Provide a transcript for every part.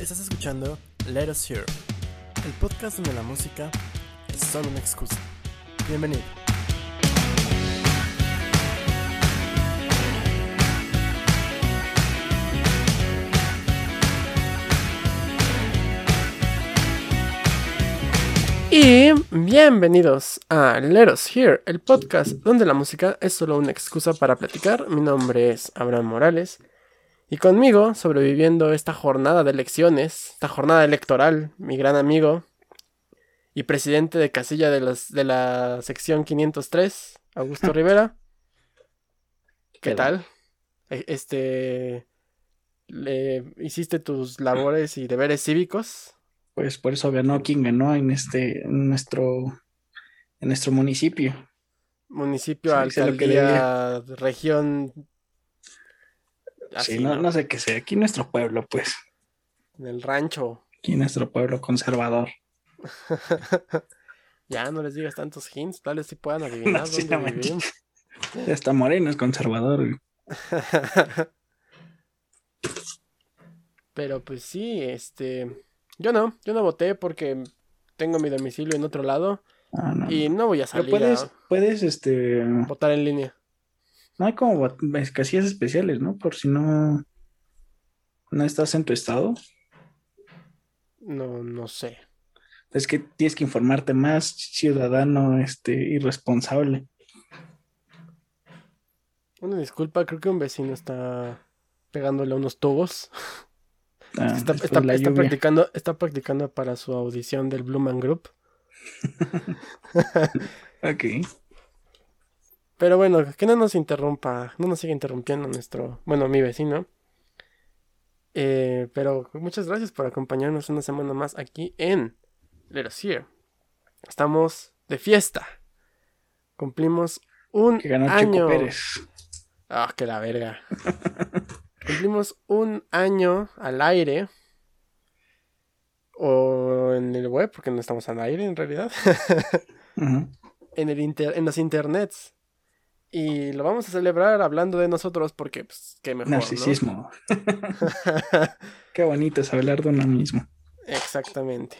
Estás escuchando Let Us Hear, el podcast donde la música es solo una excusa. Bienvenido. Y bienvenidos a Let Us Hear, el podcast donde la música es solo una excusa para platicar. Mi nombre es Abraham Morales. Y conmigo, sobreviviendo esta jornada de elecciones, esta jornada electoral, mi gran amigo y presidente de casilla de, de la sección 503, Augusto Rivera. ¿Qué tal? E- Este. le- ¿Hiciste tus labores y deberes cívicos? Pues por eso ganó quien ganó en este, en nuestro, en nuestro municipio. Municipio, alcaldía, región. Así, sí, no, ¿no? no sé qué sea. Aquí nuestro pueblo, pues. En el rancho. Aquí nuestro pueblo conservador. ya no les digas tantos hints, tal vez si puedan adivinar No, sí, dónde. Hasta Moreno es conservador. güey. Pero pues sí, este. Yo no, yo no voté porque tengo mi domicilio en otro lado Ah, no. y no voy a Pero salir puedes, a puedes, este, votar en línea. No hay como casillas especiales, ¿no? Por si no, no estás en tu estado. No, no sé. Es que tienes que informarte más, ciudadano, este, irresponsable. Una disculpa, creo que un vecino está pegándole a unos tubos. Ah, Está, practicando, está practicando para su audición del Blue Man Group. Ok. Pero bueno, que no nos interrumpa, no nos siga interrumpiendo nuestro, bueno, mi vecino. Eh, pero muchas gracias por acompañarnos una semana más aquí en Let Us Hear. Estamos de fiesta. Cumplimos un Que ganó año. Pérez. Ah, que la verga. Cumplimos un año al aire. O en el web, porque no estamos al aire en realidad. En, el inter- en los internets. Y lo vamos a celebrar hablando de nosotros porque, pues, qué mejor, ¿no? Narcisismo. Qué bonito es hablar de uno mismo. Exactamente.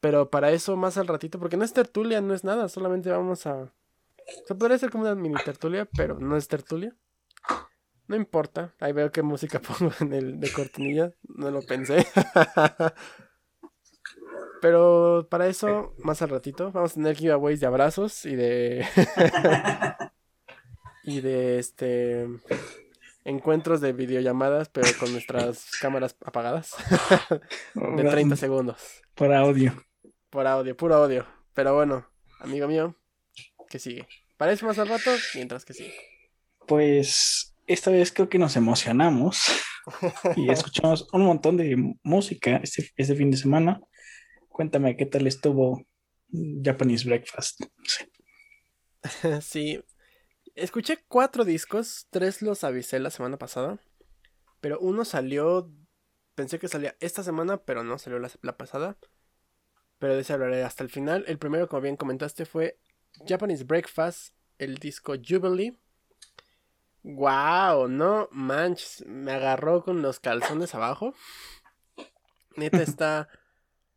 Pero para eso más al ratito, porque no es tertulia, no es nada, solamente vamos a... Se podría ser como una mini tertulia, pero no es tertulia. No importa, ahí veo qué música pongo en el de cortinilla, no lo pensé. Pero para eso, más al ratito, vamos a tener giveaways de abrazos y de... y de este... Encuentros de videollamadas, pero con nuestras cámaras apagadas. de 30 segundos. Por audio. Por audio, puro audio. Pero bueno, amigo mío, que sigue. Para eso más al rato, mientras que sigue. Pues esta vez creo que nos emocionamos y escuchamos un montón de música este, este fin de semana. Cuéntame qué tal estuvo Japanese Breakfast. Sí. sí. Escuché cuatro discos, tres los avisé la semana pasada, pero uno salió, pensé que salía esta semana, pero no salió la, la pasada. Pero de ese hablaré hasta el final. El primero, como bien comentaste, fue Japanese Breakfast, el disco Jubilee. Wow, no manches, me agarró con los calzones abajo. Neta está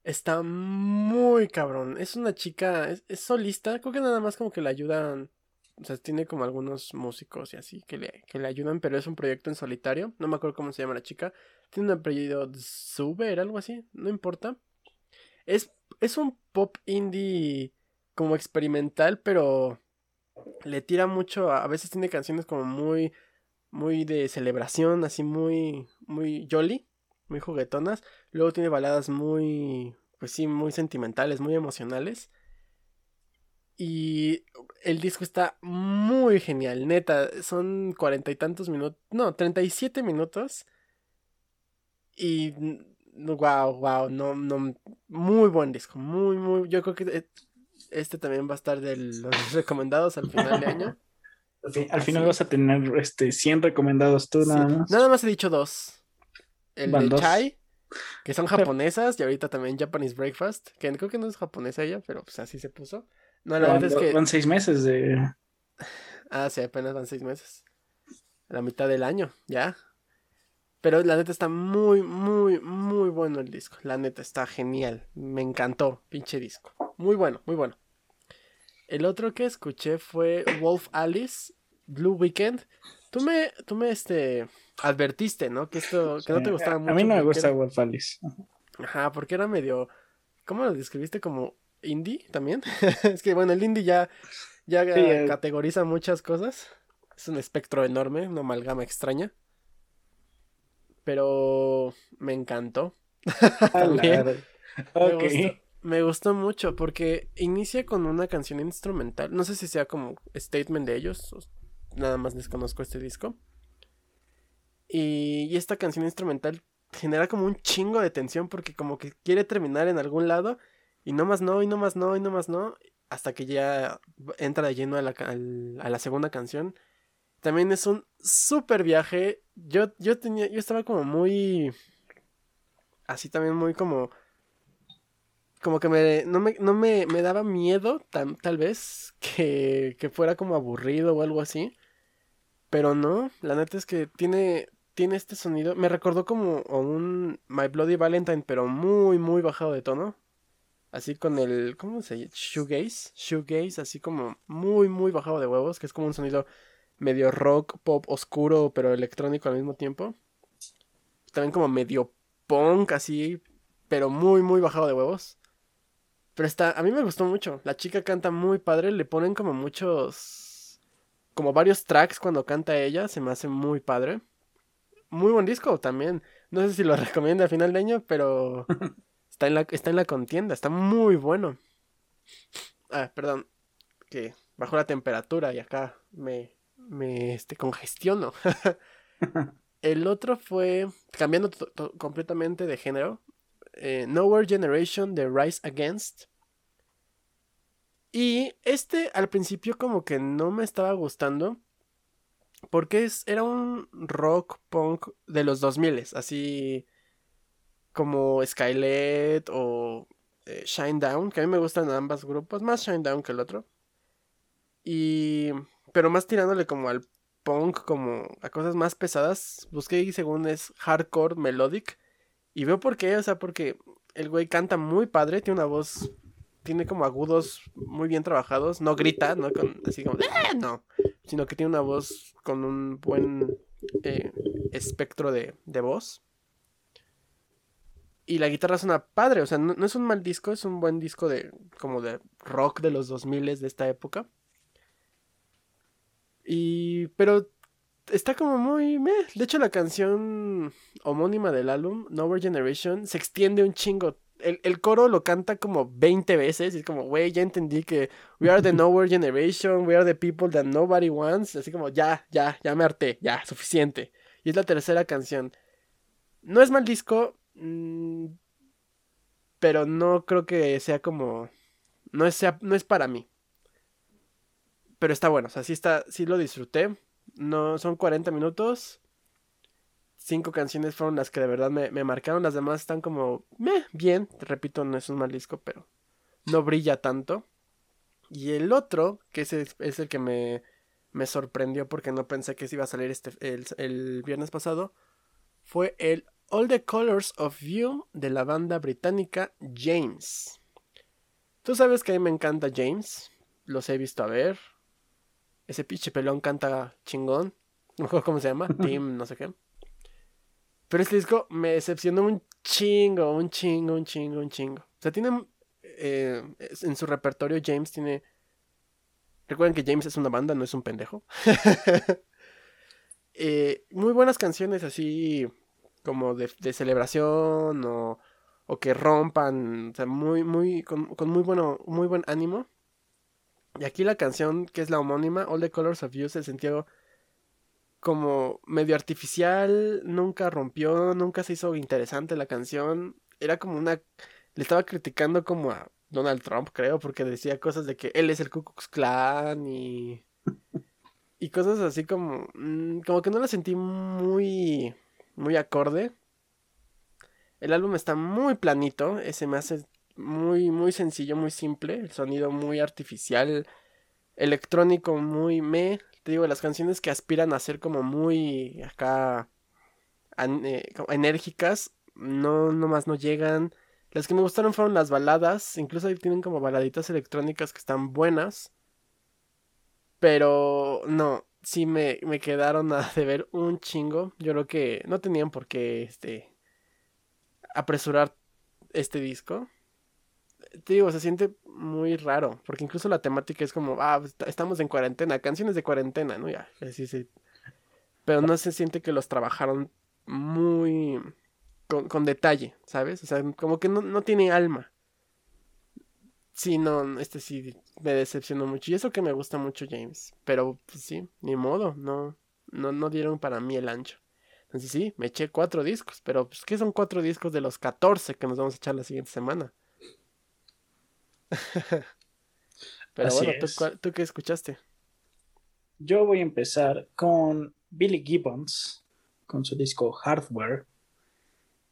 está muy cabrón. Es una chica, es, es solista, creo que nada más como que le ayudan, o sea, tiene como algunos músicos y así que le, que le ayudan, pero es un proyecto en solitario. No me acuerdo cómo se llama la chica. Tiene un apellido Zuber, algo así, no importa. Es, es un pop indie como experimental, pero le tira mucho. A, a veces tiene canciones como muy, muy de celebración, así muy, muy jolly, muy juguetonas. Luego tiene baladas muy, pues sí, muy sentimentales, muy emocionales. Y el disco está muy genial, neta. Son cuarenta y tantos minutos, no, treinta y siete minutos. Y wow, wow, no, no, muy buen disco, muy, muy. Yo creo que este también va a estar de los recomendados al final de año. Al, fin- al final Así. vas a tener este 100 recomendados tú Sí, nada más. Nada más he dicho dos. El Van de dos. Chai, que son japonesas, y ahorita también Japanese Breakfast, que creo que no es japonesa ella, pero pues así se puso. No, la verdad es que... van seis meses de... Ah, sí, apenas van seis meses. La mitad del año, ya. Pero la neta está muy, muy, muy bueno el disco. La neta está genial. Me encantó, pinche disco. Muy bueno, muy bueno. El otro que escuché fue Wolf Alice, Blue Weekend. Tú me, tú me este, advertiste, ¿no? Que esto, que no te gustaba mucho. A mí no me gusta Wolf Alice. Ajá, porque era medio, ¿cómo lo describiste? Como indie también. es que bueno, el indie ya, ya eh. categoriza muchas cosas. Es un espectro enorme, una amalgama extraña. Pero me encantó. También. Me, gustó, mucho porque inicia con una canción instrumental. No sé si sea como statement de ellos. Nada más desconozco este disco. Y, y esta canción instrumental genera como un chingo de tensión porque como que quiere terminar en algún lado y no más no, y no más no, y no más no, hasta que ya entra de lleno a la, a la segunda canción. También es un súper viaje. Yo, yo tenía, yo estaba como muy, así también muy como, como que me, no me, no me, me daba miedo, tal vez, que, que fuera como aburrido o algo así. Pero no, la neta es que tiene, tiene este sonido. Me recordó como un My Bloody Valentine, pero muy, muy bajado de tono. Así con el. ¿Cómo se llama? Shoegaze. Shoegaze, así como muy, muy bajado de huevos. Que es como un sonido medio rock, pop, oscuro, pero electrónico al mismo tiempo. También como medio punk, así. Pero muy, muy bajado de huevos. Pero está. A mí me gustó mucho. La chica canta muy padre. Le ponen como muchos. Como varios tracks cuando canta ella. Se me hace muy padre muy buen disco también. No sé si lo recomiendo a final de año, pero está en la, está en la contienda, está muy bueno. Ah, perdón, que bajó la temperatura y acá me, me este, congestiono. El otro fue, cambiando completamente de género, eh, Nowhere Generation de Rise Against. Y este al principio como que no me estaba gustando. Porque es, era un rock punk de los 2000, así como Skylet o eh, Shine Down, que a mí me gustan ambos grupos, más Shine Down que el otro. Y pero más tirándole como al punk, como a cosas más pesadas. Busqué y según es hardcore melodic. Y veo por qué, o sea, porque el güey canta muy padre, tiene una voz, tiene como agudos muy bien trabajados, no grita, no con así como, ¡Ah! no, sino que tiene una voz con un buen eh, espectro de, voz. Y la guitarra suena padre, o sea, no, es un mal disco, es un buen disco de como de rock de los 2000 de esta época. Y pero está como muy meh. De hecho la canción homónima del álbum, Nowhere Generation, se extiende un chingo el, coro lo canta como 20 veces y es como, güey, ya entendí que we are the nowhere generation, we are the people that nobody wants, así como, ya, ya, ya me harté, ya, suficiente. Y es la tercera canción. No es mal disco, pero no creo que sea como, no es, no es para mí. Pero está bueno, o sea, sí, está, sí lo disfruté. No, son 40 minutos cinco canciones fueron las que de verdad me, marcaron. Las demás están como, meh, bien. Repito, no es un mal disco, pero no brilla tanto. Y el otro, que es el que me, me sorprendió porque no pensé que se iba a salir este, el, el viernes pasado, fue el All the Colors of You de la banda británica James. Tú sabes que a mí me encanta James, los he visto a ver. Ese pinche pelón canta chingón. No sé cómo se llama, Tim, no sé qué. Pero este disco me decepcionó un chingo, un chingo, un chingo, un chingo. O sea, tiene. Eh, en su repertorio, James tiene. Recuerden que James es una banda, no es un pendejo. Eh, muy buenas canciones así como de, celebración o, o, que rompan, o sea, muy, muy, con, muy, bueno, muy buen ánimo. Y aquí la canción que es la homónima, All the Colors of You, se sentido como medio artificial, nunca rompió, nunca se hizo interesante la canción. Era como una... Le estaba criticando como a Donald Trump, creo, porque decía cosas de que él es el Ku Klux Klan y... Y cosas así como... Mm, como que no la sentí muy... Muy acorde. El álbum está muy planito, ese me hace muy, muy sencillo, muy simple. El sonido muy artificial, electrónico muy me te digo, las canciones que aspiran a ser como muy acá eh, enérgicas, no, nomás no llegan. Las que me gustaron fueron las baladas, incluso ahí tienen como baladitas electrónicas que están buenas. Pero no, sí me, me quedaron a deber un chingo. Yo creo que no tenían por qué este, apresurar este disco. Te digo, se siente muy raro, porque incluso la temática es como, ah, estamos en cuarentena, canciones de cuarentena, ¿no? Ya, sí, sí. Pero no se siente que los trabajaron muy con, detalle, ¿sabes? O sea, como que no, no tiene alma. Sí, no, este sí me decepcionó mucho. Y eso que me gusta mucho James. Pero pues sí, ni modo, no, no, no dieron para mí el ancho. Entonces sí, me eché cuatro discos. Pero pues, ¿qué son cuatro discos de los 14 que nos vamos a echar la siguiente semana? pero bueno, ¿tú, ¿tú qué escuchaste? Yo voy a empezar con Billy Gibbons, con su disco Hardware.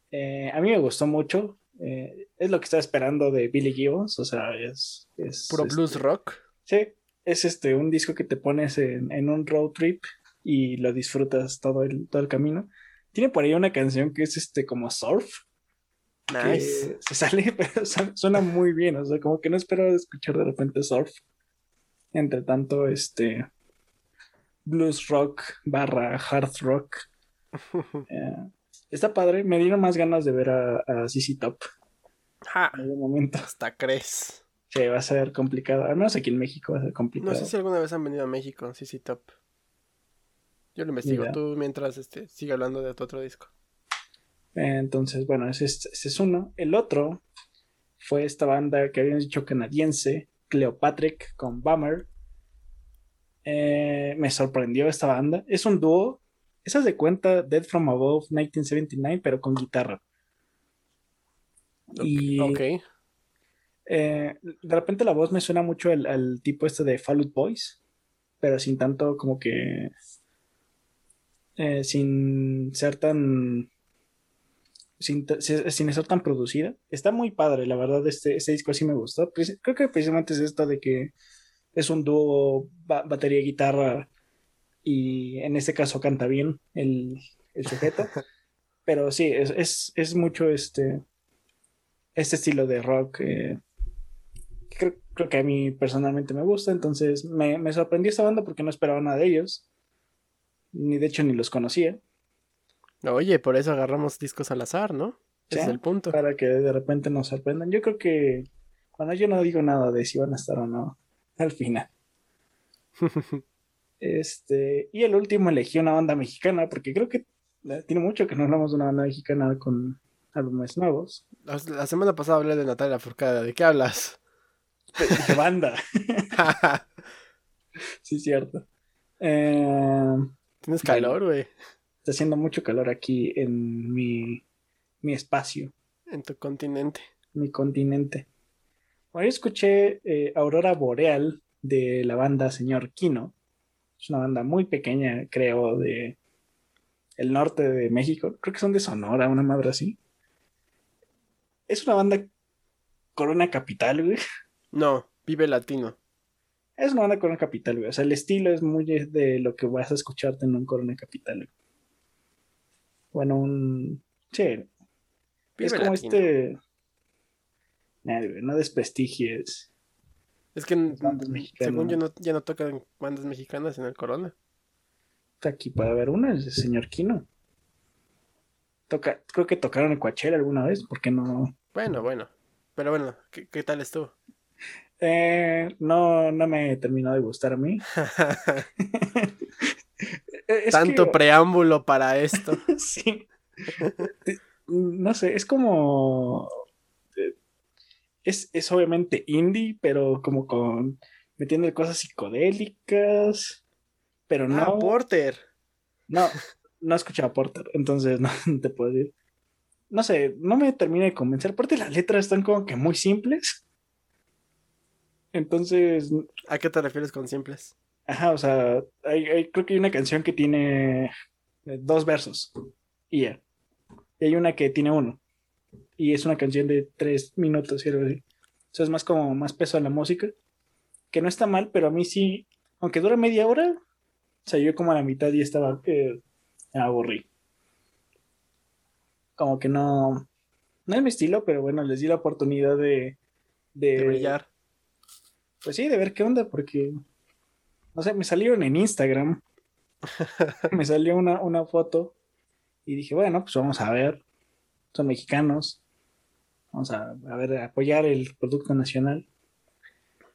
Eh, a mí me gustó mucho. Eh, es lo que estaba esperando de Billy Gibbons, o sea, es... es ¿Puro blues este, rock? Sí, es este, un disco que te pones en, un road trip y lo disfrutas todo el, todo el camino. Tiene por ahí una canción que es este como surf. Nice. se sale, pero suena muy bien, o sea, como que no espero escuchar de repente surf. Entre tanto, este blues rock barra hard rock. Eh, Está padre, me dieron más ganas de ver a, a CC Top. En algún momento. Hasta crees. Sí, va a ser complicado. Al menos aquí en México va a ser complicado. No sé si alguna vez han venido a México, CC Top. Yo lo investigo. Tú mientras este, sigue hablando de tu otro disco. Entonces, bueno, ese es, ese es uno. El otro fue esta banda que habíamos dicho canadiense, Cleopatrick con Bummer. Eh, me sorprendió esta banda. Es un dúo esas de cuenta Dead from Above 1979, pero con guitarra. Y. Ok. Eh, de repente la voz me suena mucho al, tipo este de Fall Out Boys, pero sin tanto como que. Eh, sin ser tan. Sin, sin, ser tan producida. Está muy padre, la verdad, este, este disco sí me gustó. Creo que precisamente es esto de que es un dúo batería-guitarra y en este caso canta bien el, sujeto. Pero sí, es, es, mucho este, este estilo de rock. Eh, creo, que a mí personalmente me gusta, entonces me, me, sorprendió esta banda porque no esperaba nada de ellos. Ni de hecho ni los conocía. Oye, por eso agarramos discos al azar, ¿no? Es el punto. Para que de repente nos sorprendan. Yo creo que cuando yo no digo nada de si van a estar o no, al final. Este, y el último elegí una banda mexicana, porque creo que tiene mucho que no hablamos de una banda mexicana con álbumes nuevos. La, semana pasada hablé de Natalia Furcada, ¿de qué hablas? De, banda. sí, cierto. Eh, Tienes calor, güey. Está haciendo mucho calor aquí en mi, mi espacio. En tu continente. Mi continente. Hoy escuché eh, Aurora Boreal de la banda Señor Kino. Es una banda muy pequeña, creo, de el norte de México. Creo que son de Sonora, una madre así. Es una banda Corona Capital, güey. No, Vive Latino. Es una banda Corona Capital, güey. O sea, el estilo es muy de lo que vas a escucharte en un Corona Capital. Bueno, un. Sí. es como este. no desprestigies es que según yo no, ya no tocan bandas mexicanas en el Corona. Aquí puede haber una, el señor Kino. Toca, creo que tocaron el Coachella alguna vez, ¿por qué no? Bueno, bueno. Pero bueno, ¿qué, tal estuvo? Eh, no, no me terminó de gustar a mí. Tanto preámbulo para esto. sí. no sé, es como es, obviamente indie, pero como con metiendo cosas psicodélicas, pero no. Ah, Porter. No, no he escuchado a Porter, entonces no, te puedo decir. No sé, no me termina de convencer. Aparte, las letras están como que muy simples. Entonces. ¿A qué te refieres con simples? Ajá, o sea, hay, creo que hay una canción que tiene eh, dos versos. Y ya. Y hay una que tiene uno y es una canción de tres minutos y algo así. es más como más peso a la música, que no está mal, pero a mí sí, aunque dura media hora, o sea, yo como a la mitad y estaba, eh, aburrí. como que no, no es mi estilo, pero bueno, les di la oportunidad de, de, De brillar. Pues sí, de ver qué onda, porque, no sé, me salieron en Instagram, me salió una, una foto y dije, bueno, pues vamos a ver, son mexicanos, vamos a, a ver, a apoyar el producto nacional.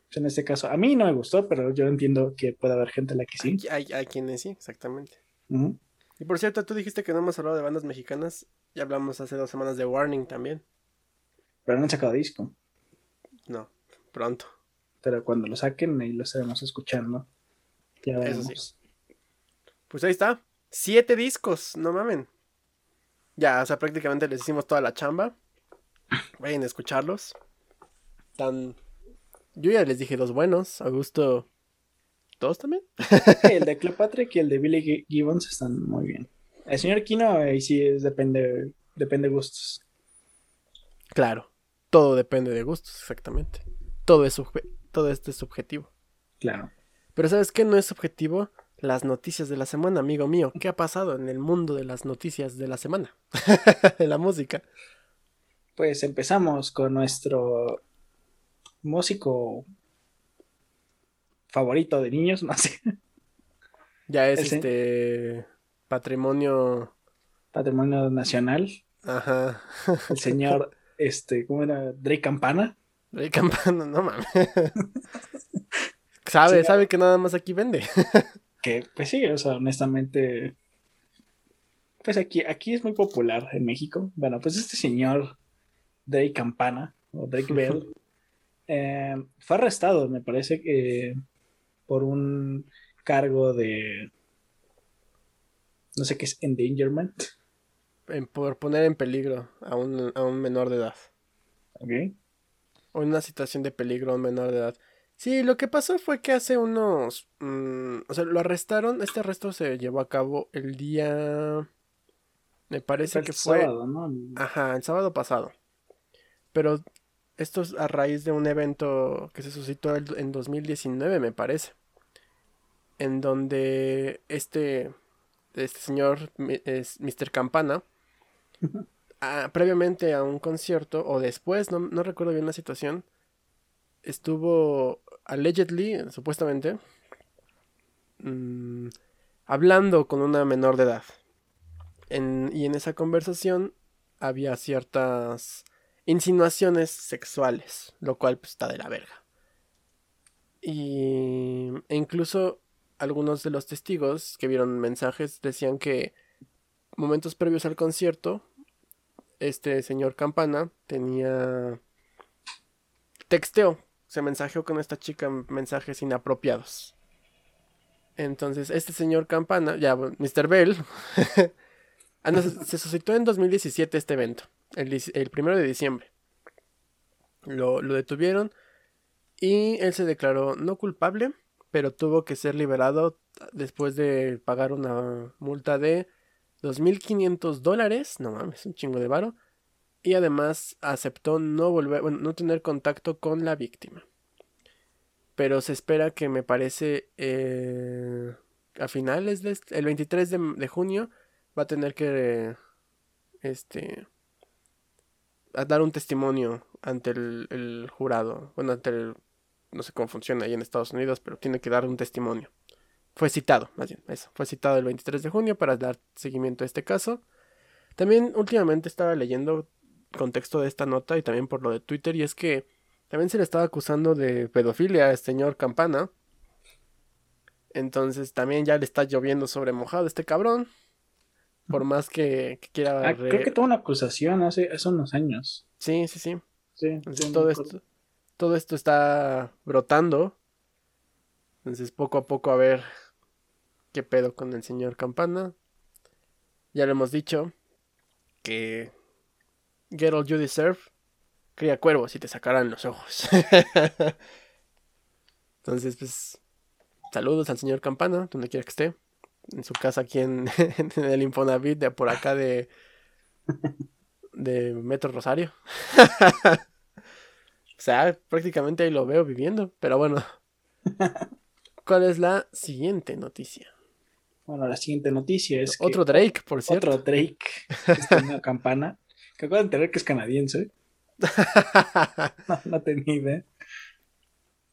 Pues en este caso, a mí no me gustó, pero yo entiendo que puede haber gente a la que sí. Hay, hay quienes sí, exactamente. Y por cierto, tú dijiste que no hemos hablado de bandas mexicanas. Ya hablamos hace dos semanas de Warning también. Pero no han sacado disco. No, pronto. Pero cuando lo saquen, ahí lo estaremos escuchando. Ya Eso veremos. sí. Pues ahí está. Siete discos, no mamen. Ya, o sea, prácticamente les hicimos toda la chamba. Vayan a escucharlos. Tan. Yo ya les dije dos buenos. Augusto. ¿Dos también? El de Cleopatra y el de Billy Gi- Gibbons están muy bien. El señor Kino, ahí sí es, depende, depende de gustos. Claro. Todo depende de gustos, exactamente. Todo es todo esto es subjetivo. Claro. Pero ¿sabes qué no es subjetivo? Las noticias de la semana, amigo mío. ¿Qué ha pasado en el mundo de las noticias de la semana? de la música. Pues empezamos con nuestro músico favorito de niños, no sé, Ya es Ese. este patrimonio. patrimonio nacional, Ajá. el señor, este, ¿cómo era? Drake Campana. Rey Campana, no mames. sabe, Sí, sabe que nada más aquí vende. Que, pues sí, o sea, honestamente, pues aquí, aquí es muy popular en México. Bueno, pues este señor Drake Campana, o Drake Bell, eh, fue arrestado, me parece, que por un cargo de, no sé qué es, endangerment. En- por poner en peligro a un, a un menor de edad. ¿ok? O en una situación de peligro a un menor de edad. Sí, lo que pasó fue que hace unos... mm, o sea, lo arrestaron. Este arresto se llevó a cabo el día... Me parece el que fue... sábado, ¿no? Ajá, el sábado pasado. Pero esto es a raíz de un evento que se suscitó en 2019, me parece. En donde este, este señor, es Mr. Campana, previamente a un concierto, o después, no, no recuerdo bien la situación, estuvo allegedly, supuestamente, mm, hablando con una menor de edad. En- y en esa conversación había ciertas insinuaciones sexuales, lo cual pues, está de la verga. Y e incluso algunos de los testigos que vieron mensajes decían que momentos previos al concierto, este señor Campana tenía texteo, se mensajeó con esta chica mensajes inapropiados. Entonces, este señor Campana, ya, Mr. Bell, ah, se suscitó en 2017 este evento, el, primero de diciembre. Lo, detuvieron y él se declaró no culpable, pero tuvo que ser liberado después de pagar una multa de 2.500 dólares, no mames, un chingo de varo, y además aceptó no volver, bueno, no tener contacto con la víctima. Pero se espera que me parece eh, a finales de este- el 23 de, de junio va a tener que este a dar un testimonio ante el, jurado, bueno, ante el no sé cómo funciona ahí en Estados Unidos, pero tiene que dar un testimonio. Fue citado, más bien, eso. Fue citado el 23 de junio para dar seguimiento a este caso. También últimamente estaba leyendo contexto de esta nota y también por lo de Twitter, y es que también se le estaba acusando de pedofilia al señor Campana. Entonces también ya le está lloviendo sobre mojado este cabrón. Por más que, que quiera... Ah, re- creo que tuvo una acusación hace, hace unos años. Sí, sí, sí. Sí, Entonces todo esto, todo esto está brotando. Entonces poco a poco a ver qué pedo con el señor Campana. Ya lo hemos dicho que Get All You Deserve cría cuervos y te sacarán los ojos. Entonces, pues, saludos al señor Campana, donde quiera que esté. En su casa aquí en, en el Infonavit de por acá de, de Metro Rosario. O sea, prácticamente ahí lo veo viviendo. Pero bueno. ¿Cuál es la siguiente noticia? Bueno, la siguiente noticia es Otro Drake, por cierto. Otro Drake. Esta nueva campana. Que acabo de enterar que es canadiense. no, no tenía idea.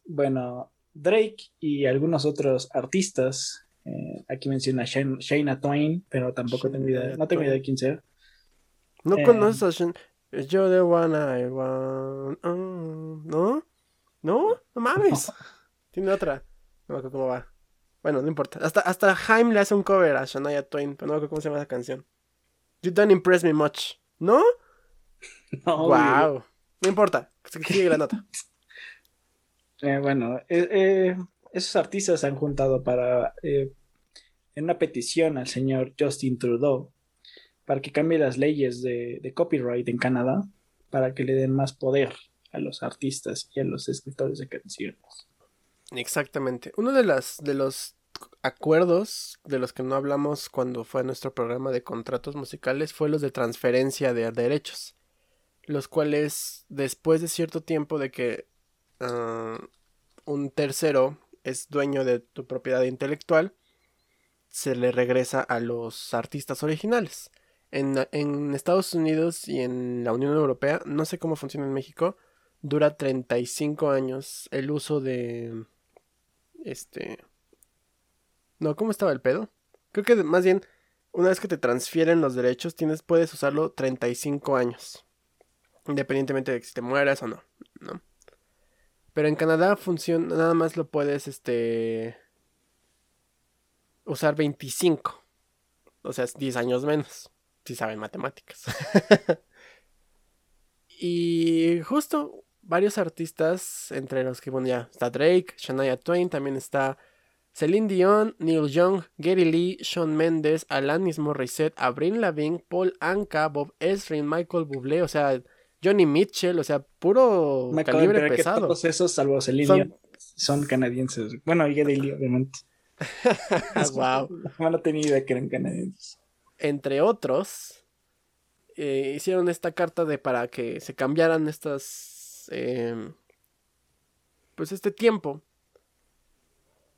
Bueno, Drake y algunos otros artistas. Eh, aquí menciona Shane- Shayna Twain, pero tampoco tengo idea. No tengo idea de quién sea. ¿No Eh. conoces a Shen- Yo the one I want. oh, ¿No? ¿No? No mames. Tiene otra. No me acuerdo cómo va. Bueno, no importa. Hasta, hasta Jaime le hace un cover a Shania Twain, pero no me acuerdo cómo se llama esa canción. You don't impress me much. ¿No? No, wow. No importa. Sigue la nota. Eh, bueno, eh, eh, esos artistas han juntado para eh, en una petición al señor Justin Trudeau para que cambie las leyes de, de copyright en Canadá para que le den más poder a los artistas y a los escritores de canciones. Exactamente. Uno de las de los acuerdos de los que no hablamos cuando fue nuestro programa de contratos musicales fue los de transferencia de derechos, los cuales después de cierto tiempo de que ah, un tercero es dueño de tu propiedad intelectual, se le regresa a los artistas originales. En, en Estados Unidos y en la Unión Europea, no sé cómo funciona en México, dura 35 años el uso de este no cómo estaba el pedo creo que más bien una vez que te transfieren los derechos tienes puedes usarlo 35 años independientemente de que si te mueras o no no pero en Canadá funciona nada más lo puedes este usar 25 o sea es 10 años menos si saben matemáticas. Y justo varios artistas, entre los que, bueno, ya está Drake, Shania Twain, también está Celine Dion, Neil Young, Gary Lee, Shawn Mendes, Alanis Morissette, Avril Lavigne, Paul Anka, Bob Ezrin, Michael Bublé, o sea, Johnny Mitchell, o sea, puro Me acabo de calibre enterar que pesado. todos esos, salvo Celine Son- canadienses. Bueno, y obviamente. wow. No, no tenía idea que eran canadienses. Entre otros, eh, hicieron esta carta de para que se cambiaran estas, em, pues este tiempo.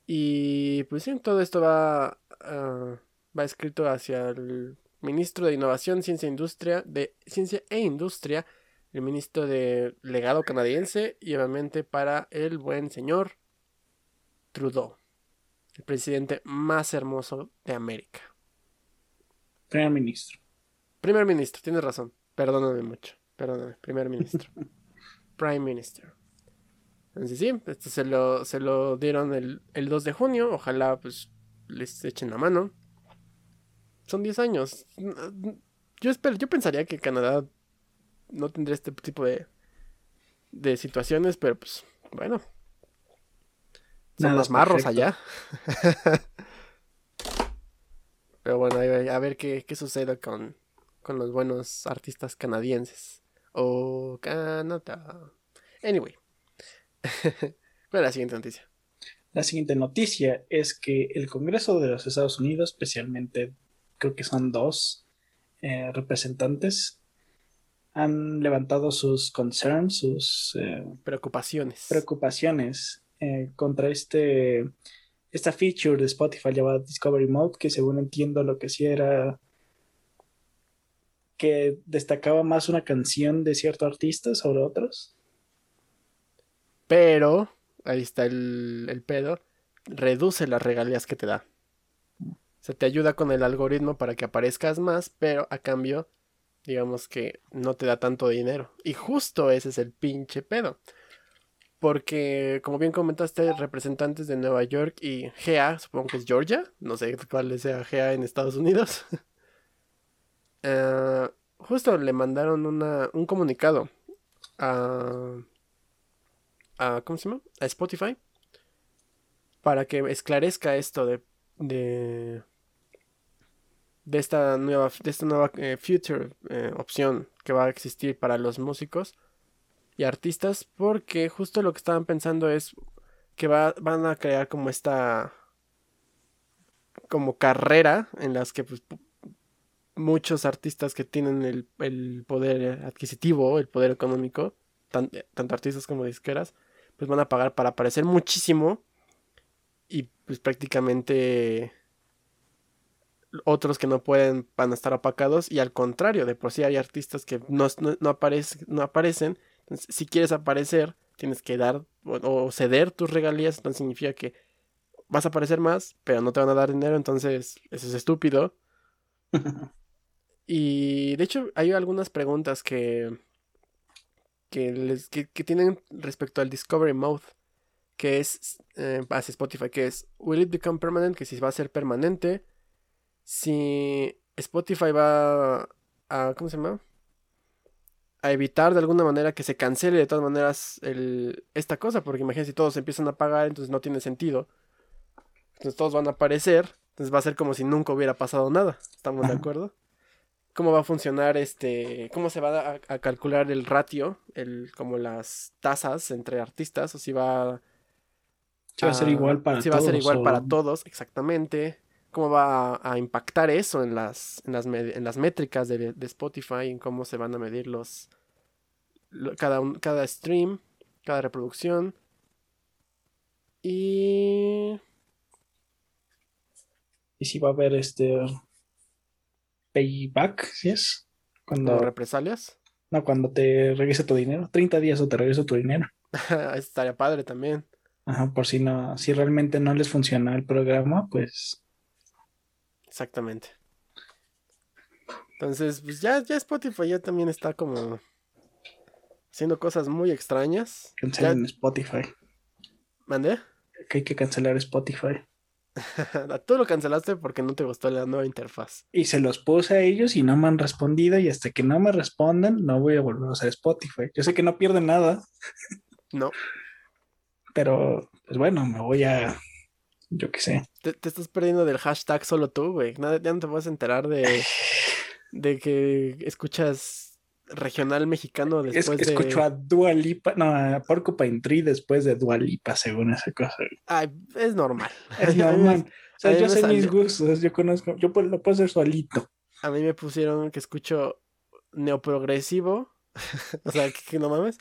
Y pues sí, todo esto va, ah, va escrito hacia el ministro de Innovación, Ciencia e Industria, de Ciencia e Industria, el ministro de Legado canadiense y obviamente para el buen señor Trudeau, el presidente más hermoso de América. Primer ministro. Primer ministro, tienes razón. Perdóname mucho. Perdóname. Primer ministro. Prime Minister. Entonces sí, esto se lo, se lo dieron el, el 2 de junio. Ojalá pues les echen la mano. Son 10 años. Yo espero, yo pensaría que Canadá no tendría este tipo de, de situaciones, pero pues bueno. Son Nada es marros perfecto. allá. Pero bueno, a ver qué, qué sucede con, con los buenos artistas canadienses. O Canadá. Anyway. ¿Cuál es la siguiente noticia? La siguiente noticia es que el Congreso de los Estados Unidos, especialmente creo que son dos eh, representantes, han levantado sus concerns, sus eh, Preocupaciones. preocupaciones eh, contra este esta feature de Spotify llamada Discovery Mode, que según entiendo lo que sí era que destacaba más una canción de cierto artista sobre otros. Pero, ahí está el, el pedo, reduce las regalías que te da. O sea, te ayuda con el algoritmo para que aparezcas más, pero a cambio, digamos que no te da tanto dinero. Y justo ese es el pinche pedo. Porque, como bien comentaste, representantes de Nueva York y GA, supongo que es Georgia, no sé cuál sea GA en Estados Unidos, eh, justo le mandaron una, un comunicado a, a, ¿cómo se llama? A Spotify para que esclarezca esto de, de, de esta nueva, de esta nueva eh, future eh, opción que va a existir para los músicos y artistas porque justo lo que estaban pensando es que va, van a crear como esta como carrera en las que pues, pu- muchos artistas que tienen el, el poder adquisitivo, el poder económico, tan- tanto artistas como disqueras, pues van a pagar para aparecer muchísimo y pues prácticamente otros que no pueden van a estar opacados y al contrario, de por sí hay artistas que no, no, no aparecen. Entonces, si quieres aparecer, tienes que dar o, ceder tus regalías, entonces significa que vas a aparecer más, pero no te van a dar dinero, entonces eso es estúpido. y de hecho hay algunas preguntas que que, les, que, tienen respecto al Discovery Mode, que es eh, hacia Spotify, que es Will it become permanent, que si va a ser permanente, si Spotify va a, ¿cómo se llama? A evitar de alguna manera que se cancele de todas maneras el, esta cosa, porque imagínense si todos empiezan a pagar, entonces no tiene sentido. Entonces todos van a aparecer, entonces va a ser como si nunca hubiera pasado nada. ¿Estamos de acuerdo? ¿Cómo va a funcionar este, cómo se va a, calcular el ratio, el, como las tasas entre artistas, o si va si va a ser igual para todos. Si va a ser igual para todos, exactamente cómo va a, impactar eso en las, en las, en las métricas de, de, Spotify, en cómo se van a medir los cada, cada stream, cada reproducción. Y... Y si va a haber este payback, ¿sí es? Cuando represalias. No, cuando te regrese tu dinero. 30 días o te regresa tu dinero. Estaría padre también. Ajá, por si no, si realmente no les funciona el programa, pues Exactamente. Entonces, pues ya, ya Spotify ya también está como haciendo cosas muy extrañas. Cancelen Spotify. ¿Mandé? Que hay que cancelar Spotify. Tú lo cancelaste porque no te gustó la nueva interfaz. Y se los puse a ellos y no me han respondido y hasta que no me respondan no voy a volver a usar Spotify. Yo sé que no pierden nada. No. Pero, pues bueno, me voy a yo qué sé. Te, estás perdiendo del hashtag solo tú, güey. ya no te vas a enterar de, de que escuchas regional mexicano después es, Escucho a Dua Lipa, no, a Porcupine Tree después de Dua Lipa, según esa cosa. Ay, es normal. Es normal. o sea, yo sé mis gustos, yo conozco, yo lo puedo hacer solito. A mí me pusieron que escucho neoprogresivo, o sea, que, no mames,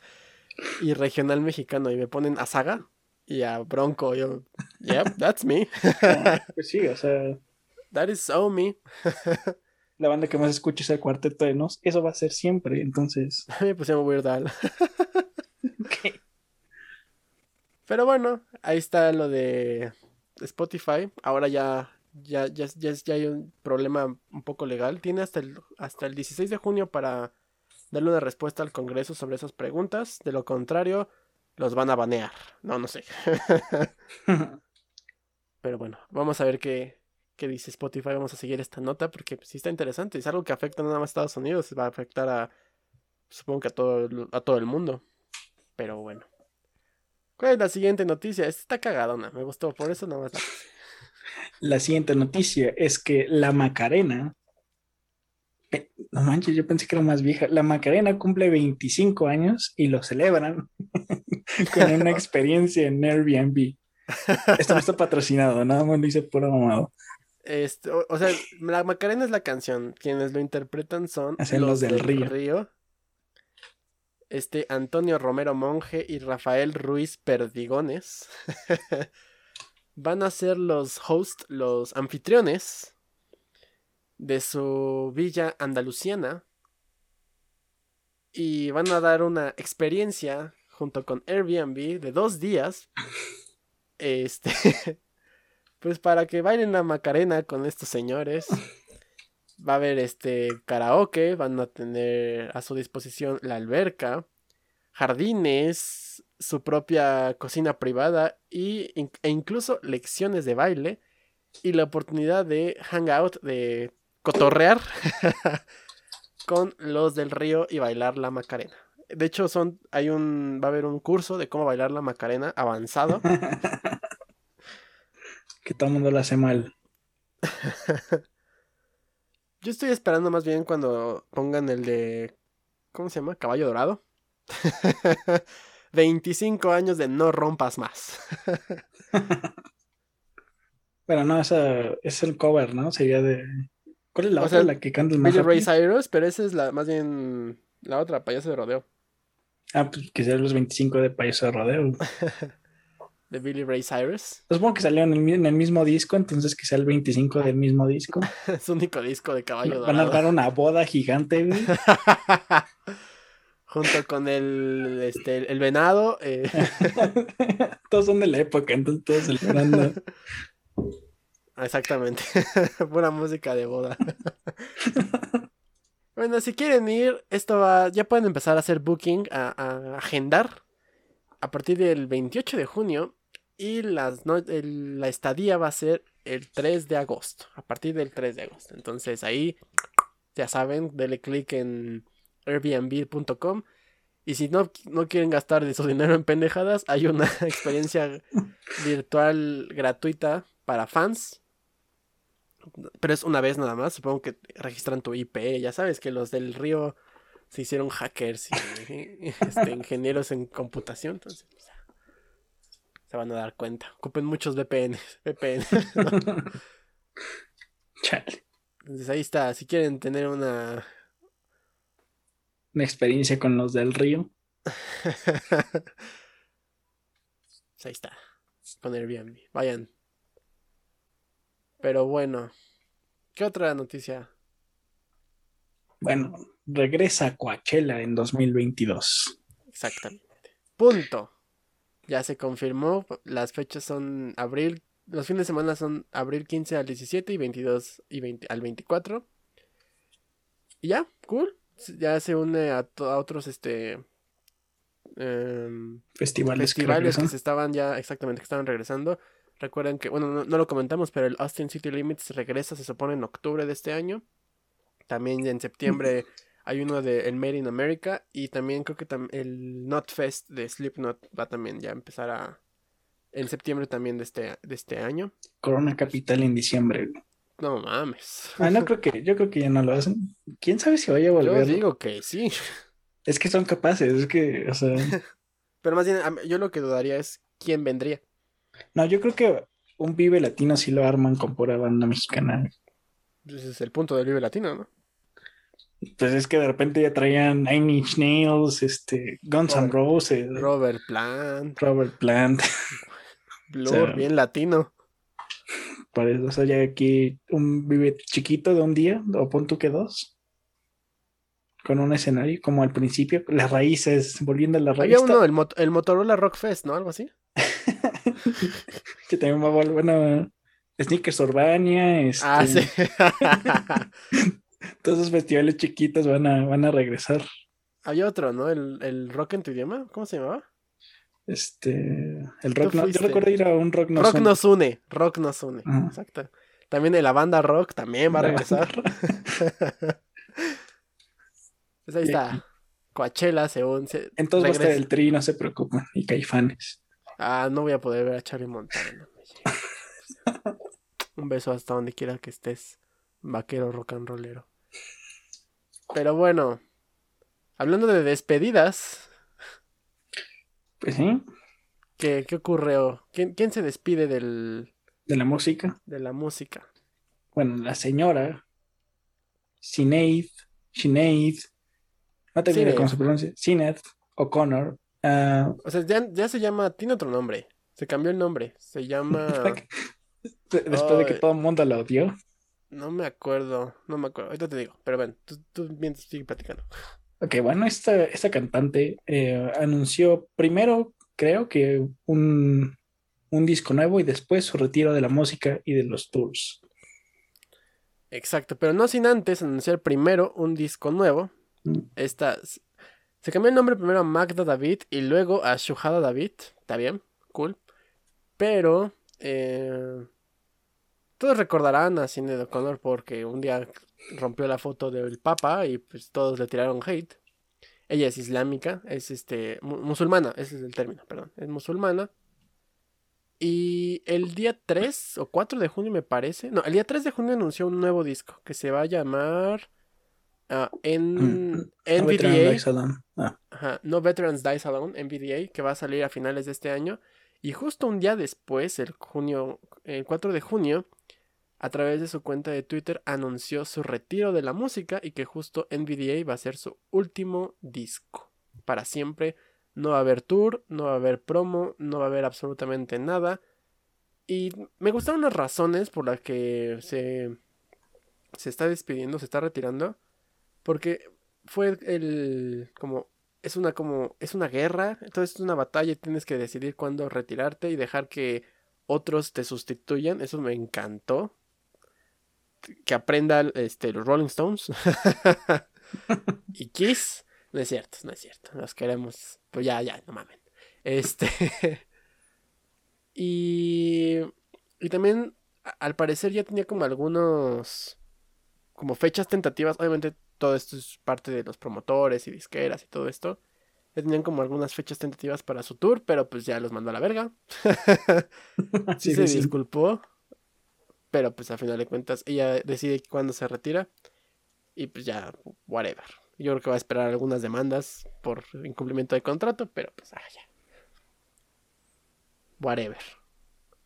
y regional mexicano, y me ponen a Saga y a Bronco. Yo, yep, that's me. pues sí, o sea. That is so me. la banda que más escucha es el Cuarteto de Nos. Eso va a ser siempre, entonces. A mí me pusieron Weird Al. Pero bueno, ahí está lo de Spotify. Ahora ya, ya, ya, ya, ya hay un problema un poco legal. Tiene hasta el, hasta el 16 de junio para darle una respuesta al Congreso sobre esas preguntas. De lo contrario, los van a banear. No, no sé. Pero bueno, vamos a ver qué, qué dice Spotify. Vamos a seguir esta nota porque sí está interesante. Es algo que afecta no nada más a Estados Unidos, va a afectar a, supongo que a todo, a todo el mundo. Pero bueno. ¿Cuál es la siguiente noticia? Esta está cagadona, me gustó, por eso nada más la... La siguiente noticia es que la Macarena no manches, yo pensé que era más vieja. La Macarena cumple 25 años y lo celebran con una experiencia en Airbnb. Esto no está patrocinado, nada más lo dice puro mamado. Este, o, sea, la Macarena es la canción. Quienes lo interpretan son los, del, río. Este Antonio Romero Monje y Rafael Ruiz Perdigones van a ser los hosts, los anfitriones de su villa andaluciana y van a dar una experiencia junto con Airbnb de dos días. Este, pues para que bailen la Macarena con estos señores. Va a haber este karaoke, van a tener a su disposición la alberca, jardines, su propia cocina privada y, e incluso lecciones de baile y la oportunidad de hangout de cotorrear con los del río y bailar la Macarena. De hecho, son, hay un, va a haber un curso de cómo bailar la Macarena avanzado. que todo el mundo lo hace mal. Yo estoy esperando más bien cuando pongan el de, ¿cómo se llama? Caballo Dorado. 25 años de no rompas más. Pero no, esa es el cover, ¿no? Sería de ¿Cuál es la otra? la que canta el más Ray Cyrus, pero esa es la más bien la otra, payaso de rodeo. Ah, pues que sea los 25 de payaso de rodeo. de Billy Ray Cyrus. Supongo que salió en el, mi- en el mismo disco, entonces que sea el 25 del mismo disco. Su único disco de caballo Van a dar una boda gigante, güey. Junto con el, este, el venado. eh, todos son de la época, entonces todos celebrando. Exactamente. Pura música de boda. Bueno, si quieren ir, esto va. Ya pueden empezar a hacer booking, a, agendar. A partir del 28 de junio. Y las no- la estadía va a ser el 3 de agosto. A partir del 3 de agosto. Entonces ahí, ya saben, denle clic en airbnb.com. Y si no, no quieren gastar de su dinero en pendejadas, hay una experiencia virtual gratuita para fans. Pero es una vez nada más. Supongo que registran tu IP. Ya sabes que los del río se hicieron hackers y este, ingenieros en computación. Entonces, pues, se van a dar cuenta. Ocupen muchos VPN. VPN. Chale. Entonces ahí está. Si quieren tener una. Una experiencia con los del río. pues ahí está. Con Airbnb. Vayan. Pero bueno. ¿Qué otra noticia? Bueno, regresa a Coachella en 2022. Exactamente. Punto. Ya se confirmó. Las fechas son abril. Los fines de semana son abril 15 al 17 y 22 y 20 al 24. Y ya, cool. Ya se une a, a otros este em, Festivales, que festivales que regresan. se estaban ya, exactamente, que estaban regresando. Recuerden que, bueno, no, no lo comentamos, pero el Austin City Limits regresa, se supone, en octubre de este año. También en septiembre hay uno de el Made in America. Y también creo que tam- el Not Fest de Slipknot va también ya a empezar a. En septiembre también de este, de este año. Corona Capital en diciembre. No mames. Ah, no creo que, yo creo que ya no lo hacen. ¿Quién sabe si vaya a Yo volver? digo que sí. Es que son capaces, es que, o sea, Pero más bien, yo lo que dudaría es quién vendría. No, yo creo que un Vive Latino sí lo arman con pura banda mexicana. Ese es el punto del Vive Latino, ¿no? Pues es que de repente ya traían Nine Inch Nails, este, Guns N' Roses, Robert Plant, Robert Plant, Blur, sea, bien latino. por eso, o sea, ya aquí un Vive chiquito de un día, o pon tú que dos, con un escenario, como al principio, las raíces, volviendo a la raíz. Había uno, el, Mot- el Motorola Rock Fest, ¿no? Algo así. que también va a volver, bueno, Sneakers Urbania, este, Ah, sí. todos esos festivales chiquitos van a, van a regresar. Había otro, ¿no? El, el Rock en tu idioma. ¿Cómo se llamaba? Este, el rock, no, yo recuerdo ir a un rock no rock Son- nos une. Rock nos une. Exacto. También de la banda Rock también va a regresar. pues ahí Sí. está. Coachella según se Entonces va a estar regresa. el tri, no se preocupen, y Caifanes. Ah, no voy a poder ver a Charlie Montana. Un beso hasta donde quiera que estés, vaquero rock and rollero. Pero bueno, hablando de despedidas, Pues sí, ¿qué, qué ocurrió? ¿Quién, quién se despide del, de la música. de la música? Bueno, la señora Sinead, Sinead, no te cómo se pronuncia, Sinead O'Connor. Ah, O sea, ya, ya se llama, tiene otro nombre. Se cambió el nombre. Se llama. de- después de que todo el mundo la odió. No me acuerdo. No me acuerdo. Ahorita te digo. Pero bueno, tú, tú mientras sigue platicando. Ok, bueno, esta, esta cantante eh, anunció primero, creo que un, un disco nuevo y después su retiro de la música y de los tours. Exacto, pero no sin antes anunciar primero un disco nuevo. Mm. Esta. Se cambió el nombre primero a Magda David y luego a Shuhada David. Está bien, cool. Pero. eh, todos recordarán a Sinead O'Connor porque un día rompió la foto del Papa y pues todos le tiraron hate. Ella es islámica, es este mu- musulmana, ese es el término, perdón, es musulmana. Y el día 3 o 4 de junio me parece, no, el día 3 de junio anunció un nuevo disco que se va a llamar ah, en Mm, No Dies Alone. Ah, Ajá, No Veterans Dies Alone, NVDA, que va a salir a finales de este año. Y justo un día después, el junio, el 4 de junio, a través de su cuenta de Twitter anunció su retiro de la música y que justo NVDA va a ser su último disco. Para siempre No va a haber tour, no va a haber promo, no va a haber absolutamente nada. Y me gustaron las razones por las que se, se está despidiendo, se está retirando. Porque fue el como es una como es una guerra, entonces es una batalla y tienes que decidir cuándo retirarte y dejar que otros te sustituyan. Eso me encantó. Que aprenda este, los Rolling Stones. y Kiss. No es cierto, no es cierto. Los queremos. Pues ya, ya, no mamen. Este. y. Y también, al parecer, ya tenía como algunos. Como fechas tentativas. Obviamente, todo esto es parte de los promotores y disqueras y todo esto. Ya tenían como algunas fechas tentativas para su tour, pero pues ya los mandó a la verga. sí, se disculpó. Pero pues a final de cuentas, ella decide cuándo se retira. Y pues ya, whatever. Yo creo que va a esperar algunas demandas por incumplimiento de contrato, pero pues ah, ya. Whatever.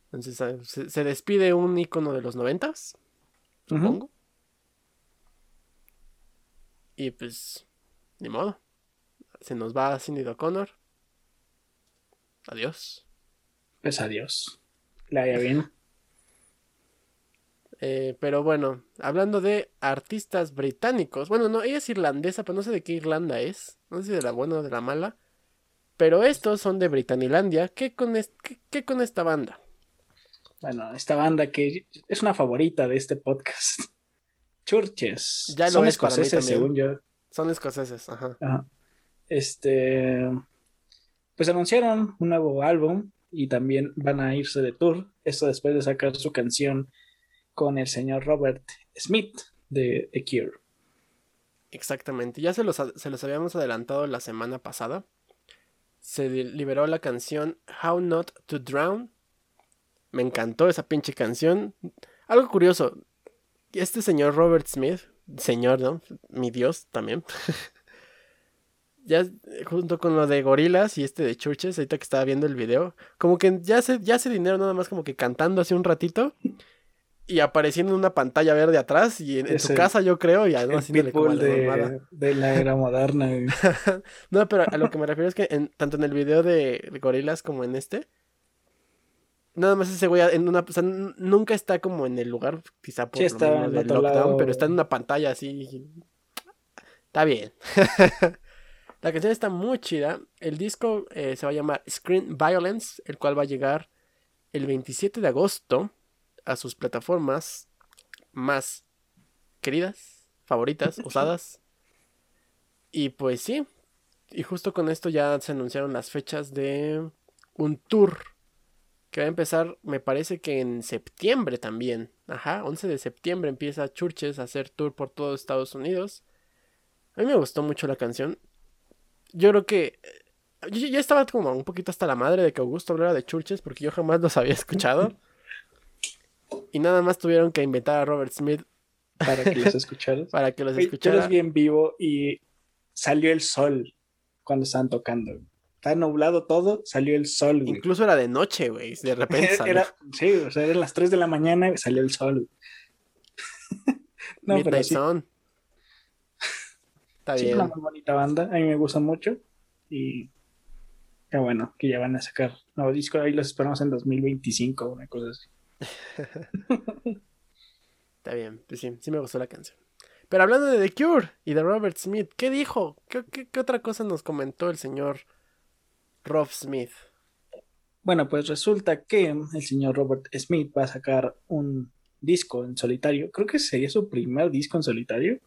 Entonces ah, se, despide un icono de los noventas, supongo. Y pues, ni modo. Se nos va Cindy O'Connor. Adiós. Pues adiós. La haya bien. Eh, pero bueno, hablando de artistas británicos. Bueno, no, ella es irlandesa, pero no sé de qué Irlanda es. No sé si de la buena o de la mala. Pero estos son de Britanilandia. ¿Qué con, qué con esta banda? Bueno, esta banda que es una favorita de este podcast. Churches. Ya Son escoceses, según yo. Son escoceses, ajá. Este. Pues anunciaron un nuevo álbum y también van a irse de tour. Esto después de sacar su canción con el señor Robert Smith de The Cure. Exactamente, ya se los, se los habíamos adelantado la semana pasada. Se liberó la canción How Not to Drown. Me encantó esa pinche canción. Algo curioso, este señor Robert Smith, señor, ¿no? Mi Dios también. ya junto con lo de gorilas y este de churches, ahorita que estaba viendo el video, como que ya hace, ya hace dinero nada más como que cantando hace un ratito y apareciendo en una pantalla verde atrás y en, su casa yo creo y algo así de, de, la era moderna. no, pero a lo que me refiero es que tanto en el video de, de gorilas como en este Nada más ese güey en una. O sea, nunca está como en el lugar, quizá por lo del lockdown, pero está en una pantalla así. Está bien. La canción está muy chida. El disco eh, se va a llamar Screen Violence, el cual va a llegar el 27 de agosto a sus plataformas más queridas, favoritas, usadas. Y pues sí. Y justo con esto ya se anunciaron las fechas de un tour que va a empezar, me parece que en septiembre también. Ajá, 11 de septiembre empieza Churches a hacer tour por todo Estados Unidos. A mí me gustó mucho la canción. Yo creo que... Yo ya estaba como un poquito hasta la madre de que Augusto hablara de Churches porque yo jamás los había escuchado. y nada más tuvieron que inventar a Robert Smith. Para que los escucharas. para que los escucharas. bien vivo y salió el sol cuando estaban tocando está nublado todo, salió el sol, güey. Incluso era de noche, güey, de repente salió. sí, o sea, eran las 3 de la mañana y salió el sol. no, pero sí. Está sí, bien. Es una muy bonita banda, a mí me gusta mucho y qué bueno que ya van a sacar nuevo disco, ahí los esperamos en 2025, una cosa así. Está bien, pues sí, sí me gustó la canción. Pero hablando de The Cure y de Robert Smith, ¿qué dijo? ¿Qué, qué otra cosa nos comentó el señor Rob Smith. Bueno, pues resulta que el señor Robert Smith va a sacar un disco en solitario. Creo que sería su primer disco en solitario.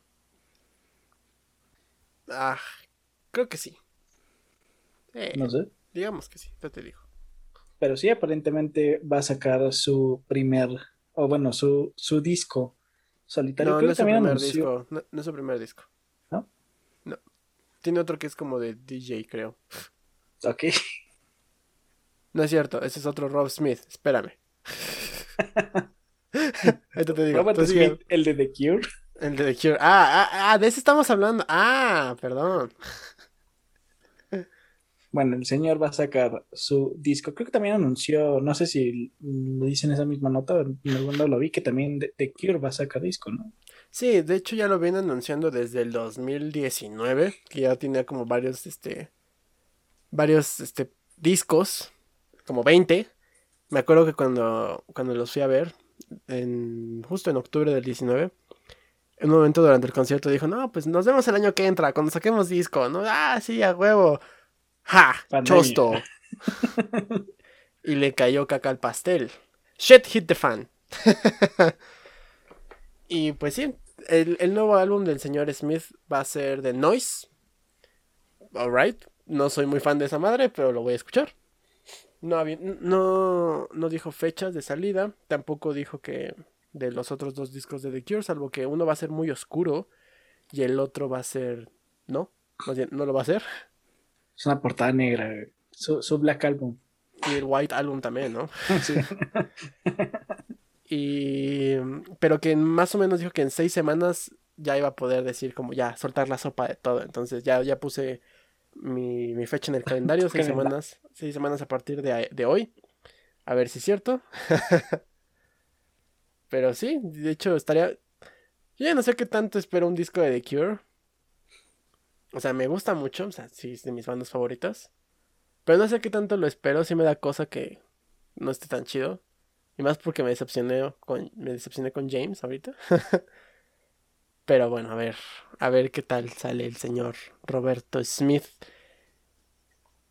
Ah, creo que sí. Eh, no sé. Digamos que sí, ya te digo. Pero sí, aparentemente va a sacar su primer, o bueno, su, su disco solitario. No, no es, su primer disco. No, no es su primer disco. ¿No? No. Tiene otro que es como de DJ, creo. Ok. No es cierto, ese es otro Rob Smith. Espérame. Ahí te digo. Robert Smith, el de The Cure. El de The Cure. Ah, ah, ah, de ese estamos hablando. Ah, perdón. Bueno, el señor va a sacar su disco. Creo que también anunció, no sé si lo dicen esa misma nota, en algún lado lo vi, que también The Cure va a sacar disco, ¿no? Sí, de hecho ya lo vienen anunciando desde el 2019, que ya tenía como varios, este, varios este, discos, como 20. Me acuerdo que cuando, cuando los fui a ver, en, justo en octubre del 19, en un momento durante el concierto dijo, no, pues nos vemos el año que entra, cuando saquemos disco, ¿no? Ah, sí, a huevo. ¡Ja! Pandemia. Chosto. y le cayó caca al pastel. Shit hit the fan. y pues sí, el, el nuevo álbum del señor Smith va a ser The Noise. Alright. No soy muy fan de esa madre, pero lo voy a escuchar. No, había- no, no dijo fechas de salida. Tampoco dijo que de los otros dos discos de The Cure, salvo que uno va a ser muy oscuro y el otro va a ser. No, más bien, no lo va a ser. Es una portada negra, su Black Album. Y el White Album también, ¿no? Sí. Y. Pero que más o menos dijo que en seis semanas ya iba a poder decir, como ya, soltar la sopa de todo. Entonces ya, ya puse mi, mi fecha en el calendario, seis semanas, seis semanas a partir de, de hoy. A ver si es cierto. Pero sí, de hecho estaría. Yo ya no sé qué tanto espero un disco de The Cure. O sea, me gusta mucho, o sea, sí es de mis bandas favoritas. Pero no sé qué tanto lo espero, sí me da cosa que no esté tan chido. Y más porque me decepcioné con, me decepcioné con James ahorita. Pero bueno, a ver, a ver qué tal sale el señor Roberto Smith.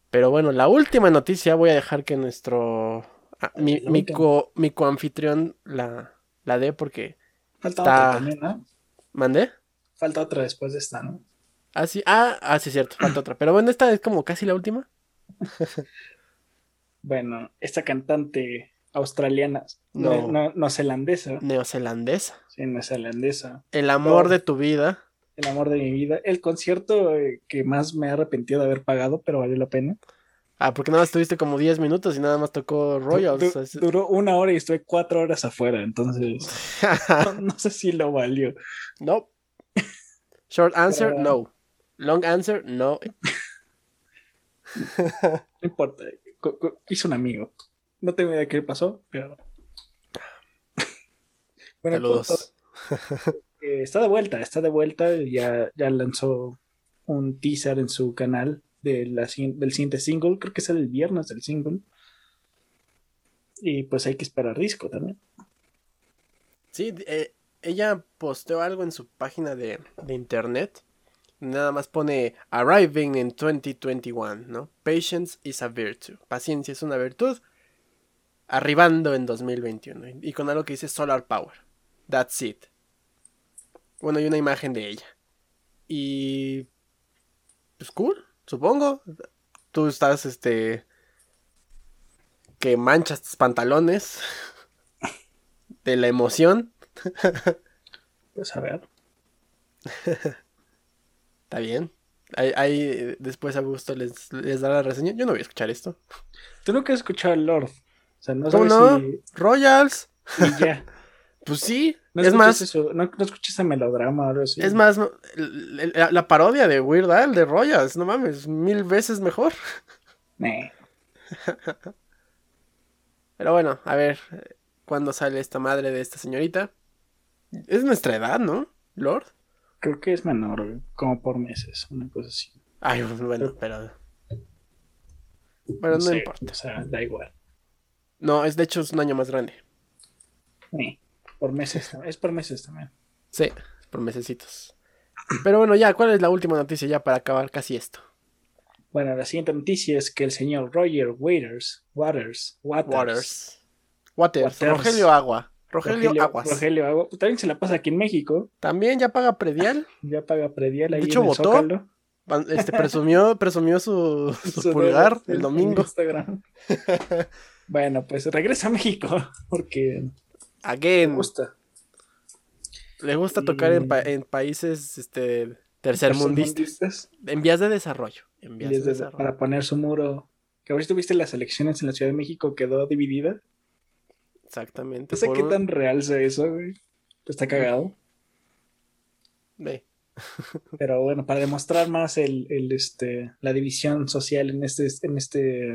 Pero bueno, la última noticia voy a dejar que nuestro ah, mi, La mi, co- mi coanfitrión la, la dé porque Falta Está- otra también, ¿no? mandé. Falta otra después de esta, ¿no? Ah, sí, ah, ah, sí, cierto, falta otra. Pero bueno, esta es como casi la última. Bueno, esta cantante australiana, No. no, no, neozelandesa, Neozelandesa. sí, neozelandesa, El amor No. de tu vida. El amor de mi vida, el concierto eh, que más me he arrepentido de haber pagado, pero valió la pena. Ah, porque nada más estuviste como 10 minutos y nada más tocó Royals. Du- duró una hora y estuve cuatro horas afuera, entonces no, no sé si lo valió. no. Short answer, Pero- no. Long answer, no. No importa, hice un amigo. No tengo idea de qué pasó, pero... Bueno, Saludos. Eh, está de vuelta, está de vuelta. Ya, ya lanzó un teaser en su canal de la, del siguiente single. Creo que es el viernes del single. Y pues hay que esperar disco también. Sí, eh, ella posteó algo en su página de, internet. Nada más pone Arriving in 2021, ¿no? Patience is a virtue. Paciencia es una virtud. Arribando en 2021. Y con algo que dice Solar Power. That's it. Bueno, y una imagen de ella. Y. Pues cool, supongo. Tú estás, este. Que manchas tus pantalones. De la emoción. Pues a ver. Está bien. Ahí, ahí, después a gusto les, les da la reseña. Yo no voy a escuchar esto. Tú has escuchado el Lord. O sea, no ¿Cómo sabes no? si. Royals. y ya. Pues sí. No es más, eso, no, no escuchas ese melodrama o algo así. es más, la, la parodia de Weird Al de Royals, no mames, mil veces mejor. Nah. Pero bueno, a ver, ¿cuándo sale esta madre de esta señorita? Es nuestra edad, ¿no? Lord. Creo que es menor, como por meses, una cosa así. Ay, bueno, pero. Bueno, no sé, importa. O sea, da igual. No, es de hecho es un año más grande. Nah. Por meses, es por meses también. Sí, por mesecitos. Pero bueno, ya, ¿cuál es la última noticia ya para acabar casi esto? Bueno, la siguiente noticia es que el señor Roger Waters, Waters, Waters, Waters. Waters. Waters. Rogelio Agua. Rogelio, Rogelio, Aguas. Rogelio Agua, también se la pasa aquí en México, También ya paga predial. ya paga predial ahí De hecho, en el votó. Zócalo. Este, presumió, presumió su, su Su pulgar el domingo. Instagram. bueno, pues regresa a México porque me Again. gusta. Le gusta tocar en, pa- Y- en países este, tercermundistas. En vías de desarrollo. En vías de desarrollo. para poner su muro. Que ahorita tuviste las elecciones en la Ciudad de México, quedó dividida. Exactamente. No sé qué un- tan real sea eso, güey. Está cagado. Ve, Pero bueno, para demostrar más el, el, este, la división social en este, en este,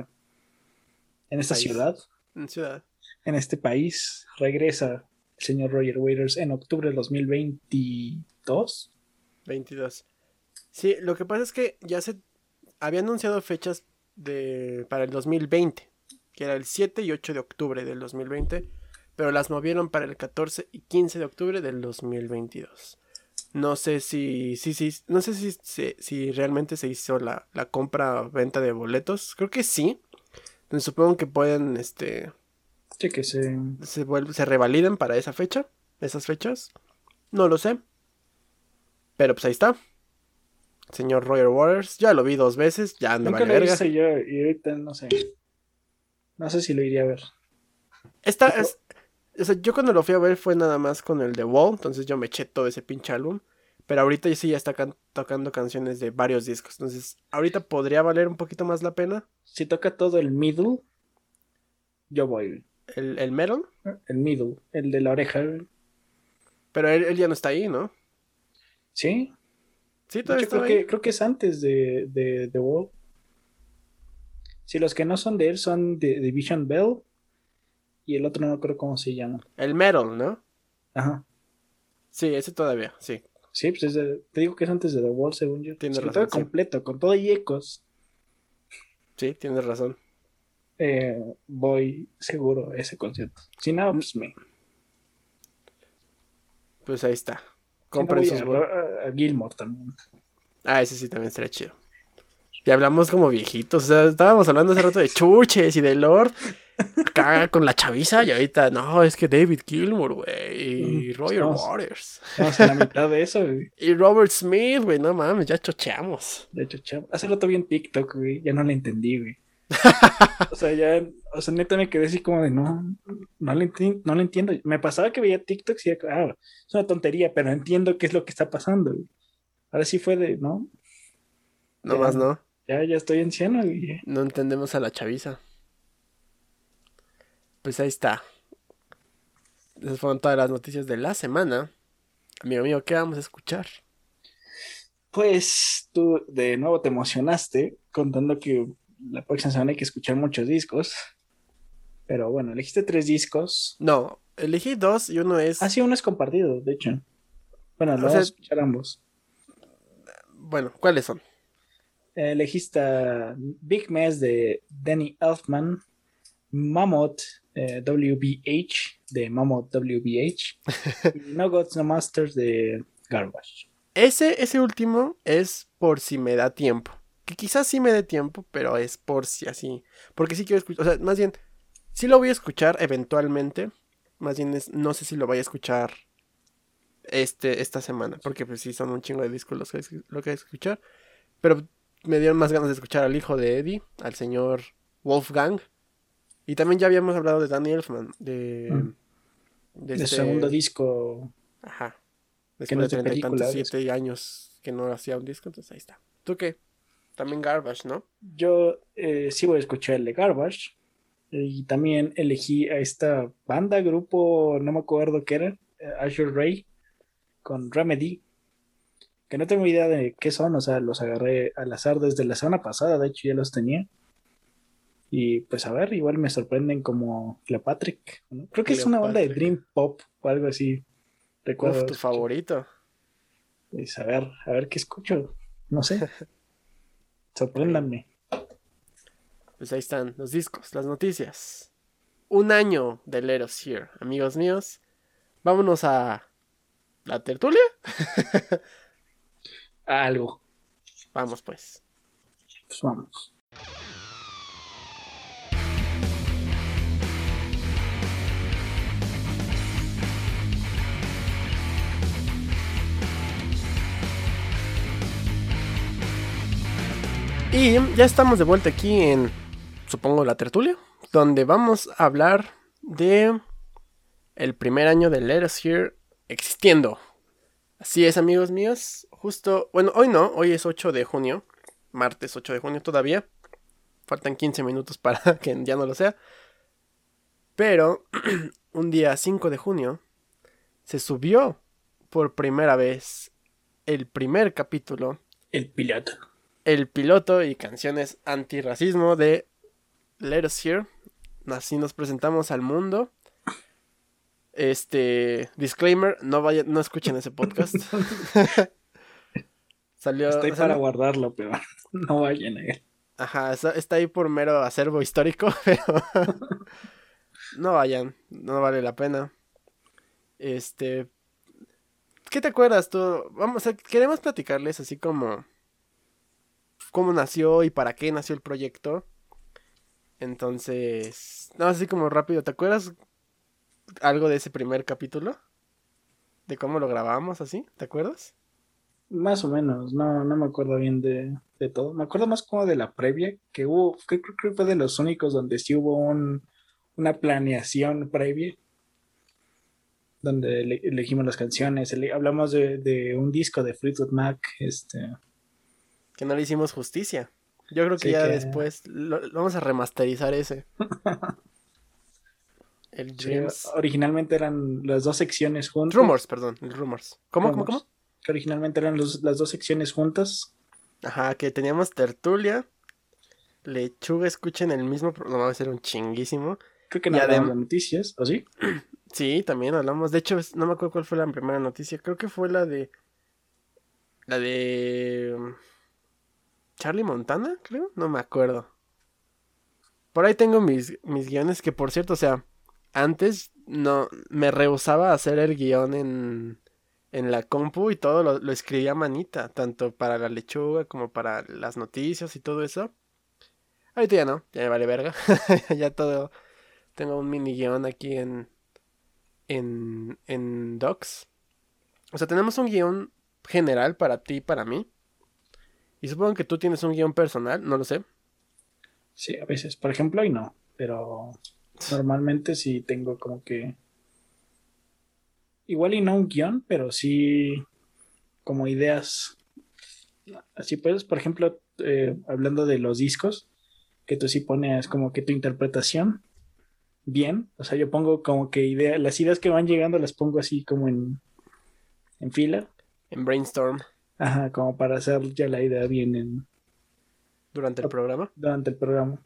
en esta País. ciudad, en ciudad. En este país, regresa el señor Roger Waters en octubre del 2022. 22. Sí, lo que pasa es que ya se había anunciado fechas de, para el 2020, que era el 7 y 8 de octubre del 2020, pero las movieron para el 14 y 15 de octubre del 2022. No sé si, sí, sí, no sé si, si, si realmente se hizo la, la compra venta de boletos. Creo que sí. Supongo que pueden, este, Sí, que se... se, vuelve- se revaliden para esa fecha, esas fechas. No lo sé. Pero pues ahí está. Señor Roger Waters, ya lo vi dos veces, ya me Nunca lo hice yo y ahorita no sé. No sé si lo iría a ver. Esta es, o sea, yo cuando lo fui a ver fue nada más con el The Wall, entonces yo me eché todo ese pinche álbum. Pero ahorita sí ya está can- tocando canciones de varios discos. Entonces, ahorita podría valer un poquito más la pena. Si toca todo el middle, yo voy. El, el metal. El middle, el de la oreja. Pero él, él ya no está ahí, ¿no? Sí, Sí, todavía hecho, creo está ahí. que, creo que es antes de, de The Wall. Si los que no son de él son de Division Bell y el otro no acuerdo cómo se llama. El metal, ¿no? Ajá. Sí, ese todavía, sí. Sí, pues es de- te digo que es antes de The Wall, según yo. Tienes razón, sí. completo, con todo y ecos, Sí, tienes razón. Eh, voy seguro a ese concierto. Si no, pues me. Pues ahí está. si no, Compren sus a, Gilmore también. Ah, ese sí también estaría chido. Ya hablamos como viejitos. O sea, estábamos hablando hace rato de chuches y de Lord. Acá con la chaviza y ahorita, no, es que David Gilmour, güey. Y Mm, Roger estamos- Waters. Estamos a la mitad de eso, güey. Y Robert Smith, güey, no mames, ya chocheamos. Hecho, chavo, hace rato vi en TikTok, güey, ya no la entendí, güey. O sea, ya, o sea, neta me quedé así como de, no, no le, enti- no le entiendo. Me pasaba que veía TikToks y decía, ah, es una tontería, pero entiendo qué es lo que está pasando, güey. Ahora sí fue de, no, No Ya. más, no. ya, ya estoy anciano, güey. No entendemos a la chaviza. Pues ahí está. Esas fueron todas las noticias de la semana. Amigo mío, ¿qué vamos a escuchar? Pues tú de nuevo te emocionaste contando que la próxima semana hay que escuchar muchos discos. Pero bueno, elegiste tres discos. No, elegí dos y uno es. Ah, sí, uno es compartido, de hecho. Bueno, lo O vamos sea- a escuchar ambos. Bueno, ¿cuáles son? Eh, elegiste Big Mess de Danny Elfman, Mammoth eh, WBH de Mammoth WBH y No Gods No Masters de Garbage. Ese, ese último es por si me da tiempo. Que quizás sí me dé tiempo, pero es por si así. Porque sí quiero escuchar. O sea, más bien, sí lo voy a escuchar eventualmente. Más bien, es- no sé si lo voy a escuchar este, esta semana. Porque pues sí son un chingo de discos los que, lo que hay que escuchar. Pero me dieron más ganas de escuchar al hijo de Eddie, al señor Wolfgang. Y también ya habíamos hablado de Danny Elfman. De. Mm. de este- segundo disco. Ajá. Que Después no de treinta y tantos, siete años que no hacía un disco, entonces ahí está. ¿Tú qué? También Garbage, ¿no? Yo eh, sí voy a escuchar el de Garbage. Y también elegí a esta banda, grupo, no me acuerdo qué era, eh, Azure Ray, con Remedy. Que no tengo idea de qué son, o sea, los agarré al azar desde la semana pasada, de hecho ya los tenía. Y pues a ver, igual me sorprenden como Cleopatrick. ¿no? Creo que es una banda de. Dream Pop o algo así. Recuerdo. Uf, tu favorito. Pues a ver, a ver qué escucho. No sé. Sorpréndanme. Pues ahí están los discos, las noticias. Un año de Let Us Here, amigos míos. Vámonos a la tertulia. Algo. Vamos pues. Pues vamos. Y ya estamos de vuelta aquí en, supongo, la tertulia, donde vamos a hablar de el primer año de Let Us Here existiendo. Así es, amigos míos. Justo, bueno, hoy no, hoy es 8 de junio, martes 8 de junio todavía. Faltan 15 minutos para que ya no lo sea. Pero un día 5 de junio se subió por primera vez el primer capítulo El piloto. El piloto y canciones antirracismo de Let Us Here. Así nos presentamos al mundo. Este disclaimer, no vayan, no escuchen ese podcast. Salió, Estoy salió- para guardarlo, pero no vayan a él. Ajá, está, está ahí por mero acervo histórico, pero no vayan, no vale la pena. Este, ¿qué te acuerdas tú? Vamos, a, queremos platicarles así como cómo nació y para qué nació el proyecto. Entonces, no, así como rápido, ¿te acuerdas algo de ese primer capítulo? De cómo lo grabamos así, ¿te acuerdas? Más o menos, no, no me acuerdo bien de, de todo. Me acuerdo más como de la previa, que hubo, creo que fue de los únicos donde sí hubo un, una planeación previa, donde elegimos las canciones, hablamos de, de, un disco de Fleetwood Mac, este... Que no le hicimos justicia. Yo creo que ya después vamos a remasterizar ese. el Dreams. originalmente eran las dos secciones juntas. Rumors, perdón, Rumors. ¿Cómo, cómo, cómo? Que originalmente eran las dos secciones juntas. Ajá, que teníamos tertulia. Lechuga, escuchen el mismo programa, va a ser un chinguísimo. Creo que no hablamos de noticias, ¿o sí? Sí, también hablamos. De hecho, no me acuerdo cuál fue la primera noticia. Creo que fue la de. La de. Charlie Montana, creo. No me acuerdo. Por ahí tengo mis, mis guiones que, por cierto, o sea, antes no me rehusaba hacer el guion en, en la compu y todo lo, lo escribía a manita, tanto para la lechuga como para las noticias y todo eso. Ahorita ya no, ya me vale verga. ya todo. Tengo un mini guion aquí en, en, en Docs. O sea, tenemos un guion general para ti y para mí. Y supongo que tú tienes un guion personal, no lo sé. Sí, a veces. Por ejemplo, hoy no. Pero normalmente sí tengo como que. Igual y no un guion, pero sí como ideas. Así puedes, por ejemplo, eh, hablando de los discos, que tú sí pones como que tu interpretación bien. O sea, yo pongo como que ideas, las ideas que van llegando las pongo así como en, en fila. En brainstorm. Ajá, como para hacer ya la idea bien en... ¿Durante el programa? Durante el programa.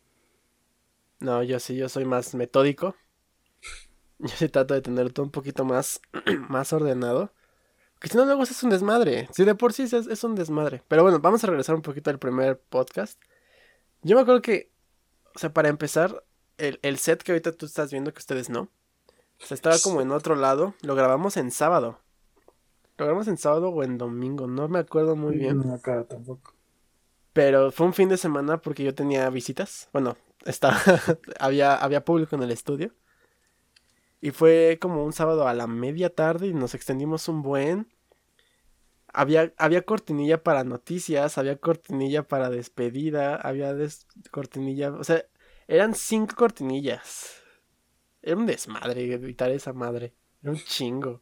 No, yo sí, yo soy más metódico. Yo sí trato de tener todo un poquito más, más ordenado. Que si no, luego es un desmadre. Si de por sí es, es un desmadre. Pero bueno, vamos a regresar un poquito al primer podcast. Yo me acuerdo que, o sea, para empezar, el, set que ahorita tú estás viendo, que ustedes no. O sea, estaba como en otro lado. Lo grabamos en sábado. Lo grabamos en sábado o en domingo. No me acuerdo muy bien. No, acá tampoco. Pero fue un fin de semana porque yo tenía visitas. Bueno, estaba, había, había público en el estudio. Y fue como un sábado a la media tarde y nos extendimos un buen. Había, había cortinilla para noticias, había cortinilla para despedida, había cortinilla, o sea, eran cinco cortinillas. Era un desmadre editar esa madre. Era un chingo.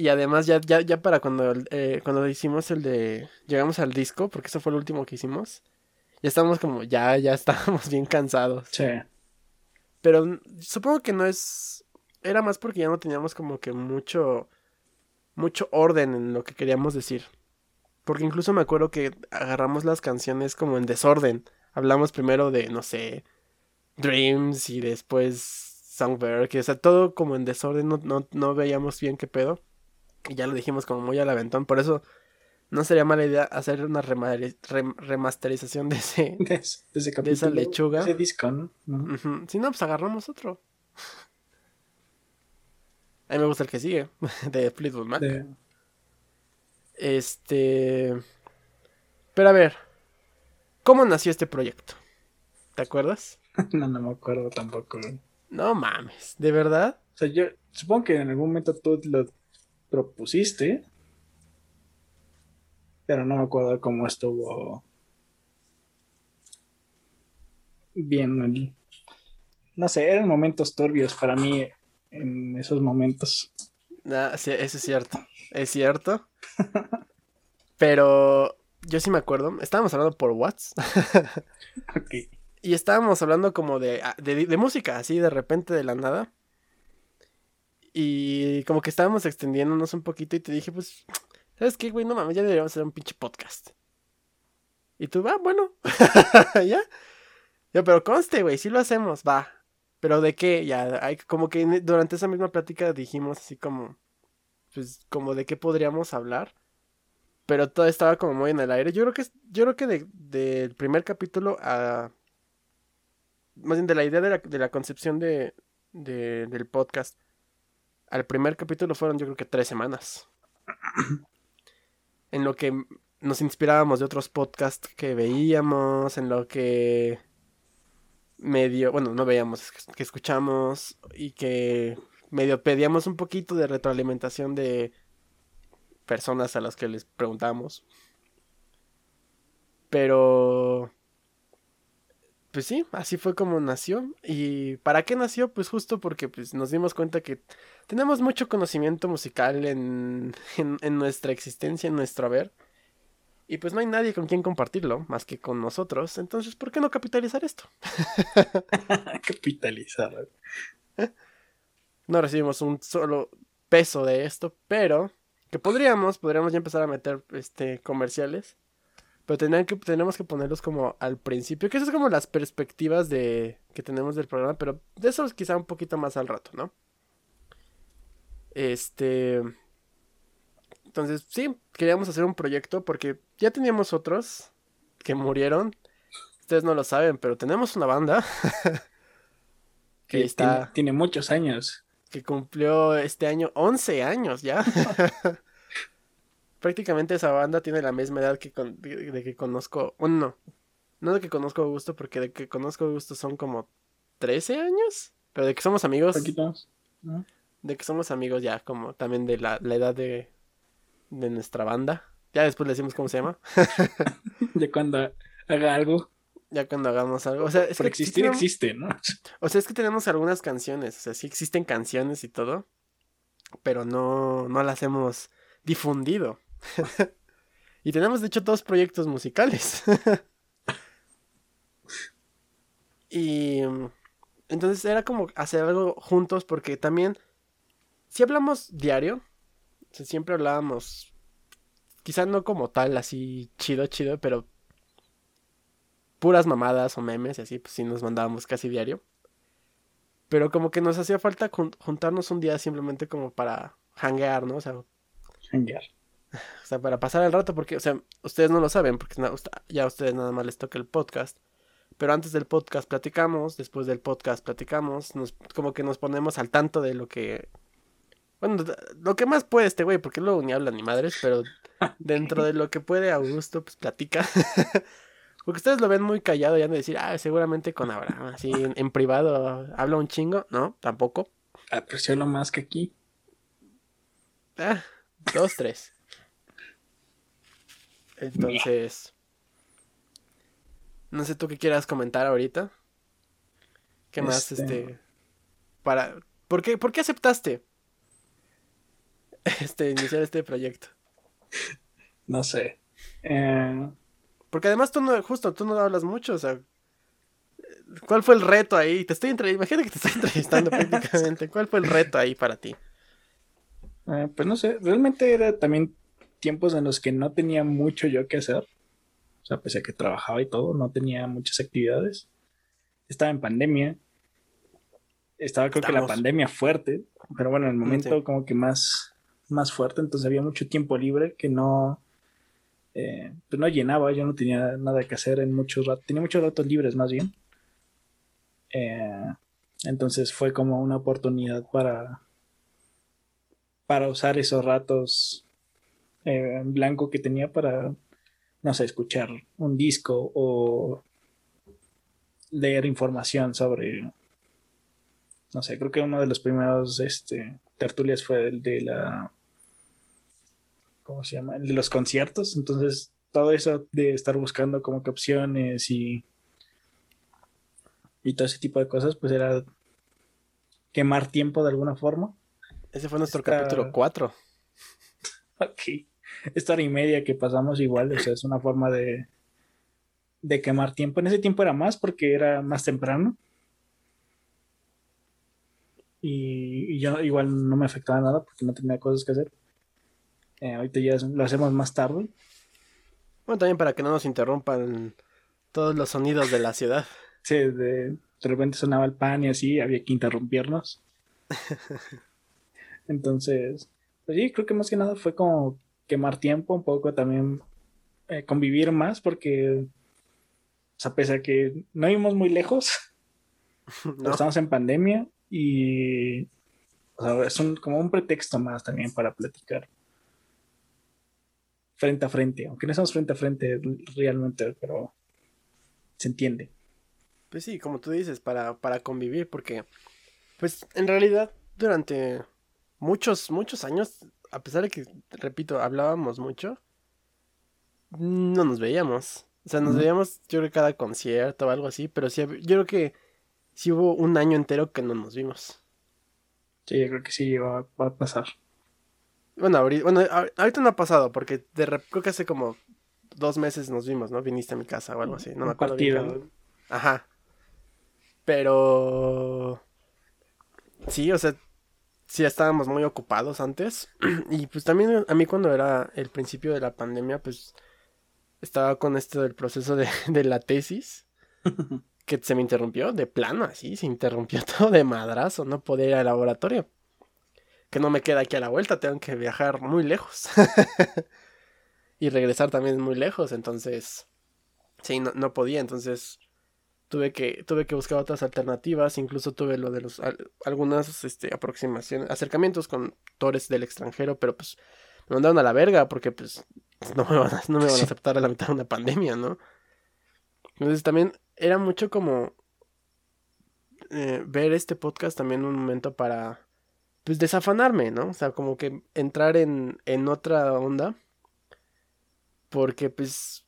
Y además ya, ya, ya para cuando, eh, cuando hicimos el de... Llegamos al disco, porque eso fue el último que hicimos. Ya estábamos como, ya, ya estábamos bien cansados. Sí. Pero supongo que no es... Era más porque ya no teníamos como que mucho... Mucho orden en lo que queríamos decir. Porque incluso me acuerdo que agarramos las canciones como en desorden hablamos primero de, no sé, Dreams y después Songbird, que o sea, todo como en desorden, no, no, veíamos bien qué pedo. Y ya lo dijimos como muy al aventón, por eso no sería mala idea hacer una remasterización de ese, de, ese capítulo, de esa lechuga. Ese disco, ¿no? Si no, pues agarramos otro. A mí me gusta el que sigue, de Fleetwood Mac. Este... Pero a ver, ¿Cómo nació este proyecto? ¿Te acuerdas? no, no me acuerdo tampoco. No mames, ¿de verdad? O sea, yo supongo que en algún momento tú lo propusiste, pero no me acuerdo cómo estuvo bien. No sé, eran momentos turbios para mí en esos momentos. Ah, sí, eso es cierto. Es cierto. Pero yo sí me acuerdo, estábamos hablando por WhatsApp. Y estábamos hablando como ah, de, de, música, así de repente de la nada. Y como que estábamos extendiéndonos un poquito y te dije, pues, ¿sabes qué, güey? No mames, ya deberíamos hacer un pinche podcast. Y tú, va, ah, bueno. ¿Ya? Yo, pero conste, güey, sí lo hacemos, va. Pero de qué, ya, hay, como que durante esa misma plática dijimos así como, pues, como de qué podríamos hablar. pero todo estaba como muy en el aire. Yo creo que, yo creo que del de, primer capítulo a... Más bien de la idea de la, de la concepción de, de, del podcast al primer capítulo fueron yo creo que tres semanas. en lo que nos inspirábamos de otros podcasts que veíamos, en lo que medio, bueno, no veíamos, que escuchamos y que medio pedíamos un poquito de retroalimentación de personas a las que les preguntamos. Pero pues sí, así fue como nació. ¿Y para qué nació? Pues justo porque pues, nos dimos cuenta que tenemos mucho conocimiento musical en, en, nuestra existencia, en nuestro haber. Y pues no hay nadie con quien compartirlo, más que con nosotros. Entonces, ¿por qué no capitalizar esto? capitalizar. No recibimos un solo peso de esto, pero que podríamos, podríamos ya empezar a meter este comerciales. Pero que, tenemos que ponerlos como al principio, que eso es como las perspectivas de que tenemos del programa, pero de eso es quizá un poquito más al rato, ¿no? Este... Entonces, sí, queríamos hacer un proyecto porque ya teníamos otros que murieron. Ustedes no lo saben, pero tenemos una banda que está... Tiene, muchos años. Que cumplió este año 11 años ya. prácticamente esa banda tiene la misma edad que de, que conozco. Bueno, no. No de que conozco a Augusto, porque de que conozco a Augusto son como 13 años. Pero de que somos amigos. De que somos amigos ya, como también de la, edad de, de nuestra banda. Ya después le decimos cómo se llama. de cuando haga algo. Ya cuando hagamos algo. O sea, es que existir existe, ¿no? O sea, es que tenemos algunas canciones. O sea, sí existen canciones y todo. Pero no, no las hemos difundido. y tenemos de hecho dos proyectos musicales. y entonces era como hacer algo juntos porque también, si hablamos diario, siempre hablábamos, quizá no como tal, así chido, chido, pero puras mamadas o memes y así, pues sí nos mandábamos casi diario. Pero como que nos hacía falta juntarnos un día simplemente como para hanguear, ¿no? O sea, hanguear. O sea, para pasar el rato, porque, o sea, ustedes no lo saben, porque ya a ustedes nada más les toca el podcast. Pero antes del podcast platicamos, después del podcast platicamos, nos, como que nos ponemos al tanto de lo que... Bueno, lo que más puede este güey, porque luego ni habla ni madres, pero dentro de lo que puede Augusto, pues platica. porque ustedes lo ven muy callado y han de decir, ah, seguramente con Abraham, así en, privado habla un chingo. No, tampoco. Aprecio lo más que aquí. Ah, dos, tres. Entonces, no sé tú qué quieras comentar ahorita. ¿Qué más, este, este para, ¿por qué, por qué aceptaste este iniciar este proyecto? No sé. Eh, Porque además tú no, justo, tú no hablas mucho, o sea, ¿cuál fue el reto ahí? Te estoy imagínate que te estoy entrevistando prácticamente. ¿Cuál fue el reto ahí para ti? Eh, pues no sé, realmente era también tiempos en los que no tenía mucho yo que hacer. O sea, pese a que trabajaba y todo, no tenía muchas actividades. Estaba en pandemia. Estaba creo que la pandemia fuerte, pero bueno, en el momento como que más, más fuerte, entonces había mucho tiempo libre que no, eh, pues no llenaba, yo no tenía nada que hacer en muchos ratos, tenía muchos ratos libres más bien. Eh, entonces fue como una oportunidad para, para usar esos ratos eh, en blanco que tenía para, no sé, escuchar un disco o leer información sobre, no sé, creo que uno de los primeros este, tertulias fue el de la, ¿cómo se llama? El de los conciertos, entonces todo eso de estar buscando como que opciones y, y todo ese tipo de cosas, pues era quemar tiempo de alguna forma. Ese fue nuestro capítulo 4. Ok esta hora y media que pasamos igual, o sea, es una forma de, de quemar tiempo. En ese tiempo era más porque era más temprano. Y, yo igual no me afectaba nada porque no tenía cosas que hacer. Eh, ahorita ya lo hacemos más tarde. Bueno, también para que no nos interrumpan todos los sonidos de la ciudad. Sí, de, de repente sonaba el pan y así, había que interrumpirnos. Entonces, pues sí, creo que más que nada fue como quemar tiempo, un poco también eh, convivir más, porque, o sea, pese a que no vivimos muy lejos, estamos en pandemia y o sea, es un, como un pretexto más también para platicar frente a frente, aunque no estamos frente a frente realmente, pero se entiende. Pues sí, como tú dices, para, para convivir, porque, pues en realidad durante muchos, muchos años, a pesar de que, repito, hablábamos mucho, no nos veíamos. O sea, nos veíamos, yo creo, cada concierto o algo así, pero sí, yo creo que sí hubo un año entero que no nos vimos. Sí, yo creo que sí va, a pasar. Bueno, ahorita, bueno, ahorita no ha pasado, porque de, creo que hace como dos meses nos vimos, ¿no? Viniste a mi casa o algo así, no me acuerdo bien. Ajá. Pero... Sí, o sea, sí estábamos muy ocupados antes. y pues también a mí cuando era el principio de la pandemia, pues estaba con esto del proceso de, de la tesis. que se me interrumpió de plano, así, se interrumpió todo de madrazo, no podía ir al laboratorio. Que no me queda aquí a la vuelta, tengo que viajar muy lejos. y regresar también muy lejos, entonces, sí, no, no podía, entonces tuve que, tuve que buscar otras alternativas, incluso tuve lo de los, algunas este, aproximaciones, acercamientos con tores del extranjero, pero pues me mandaron a la verga porque pues no me van a, no me van a aceptar a la mitad de una pandemia, ¿no? Entonces también era mucho como eh, ver este podcast también un momento para pues desafanarme, ¿no? O sea, como que entrar en, en otra onda. Porque pues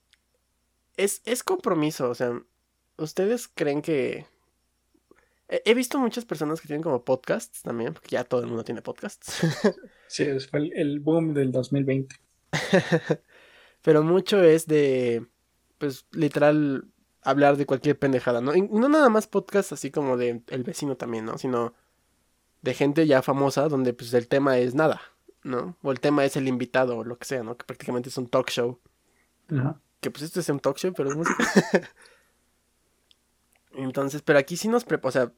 es, es compromiso, o sea, ¿Ustedes creen que... He visto muchas personas que tienen como podcasts también, porque ya todo el mundo tiene podcasts. sí, fue el boom del 2020. Pero mucho es de, pues, literal, hablar de cualquier pendejada, ¿no? Y no nada más podcasts así como de el vecino también, ¿no? Sino de gente ya famosa donde, pues, el tema es nada, ¿no? O el tema es el invitado o lo que sea, ¿no? Que prácticamente es un talk show. Que, pues, este es un talk show, pero es música. Entonces, pero aquí sí nos preparamos, o sea,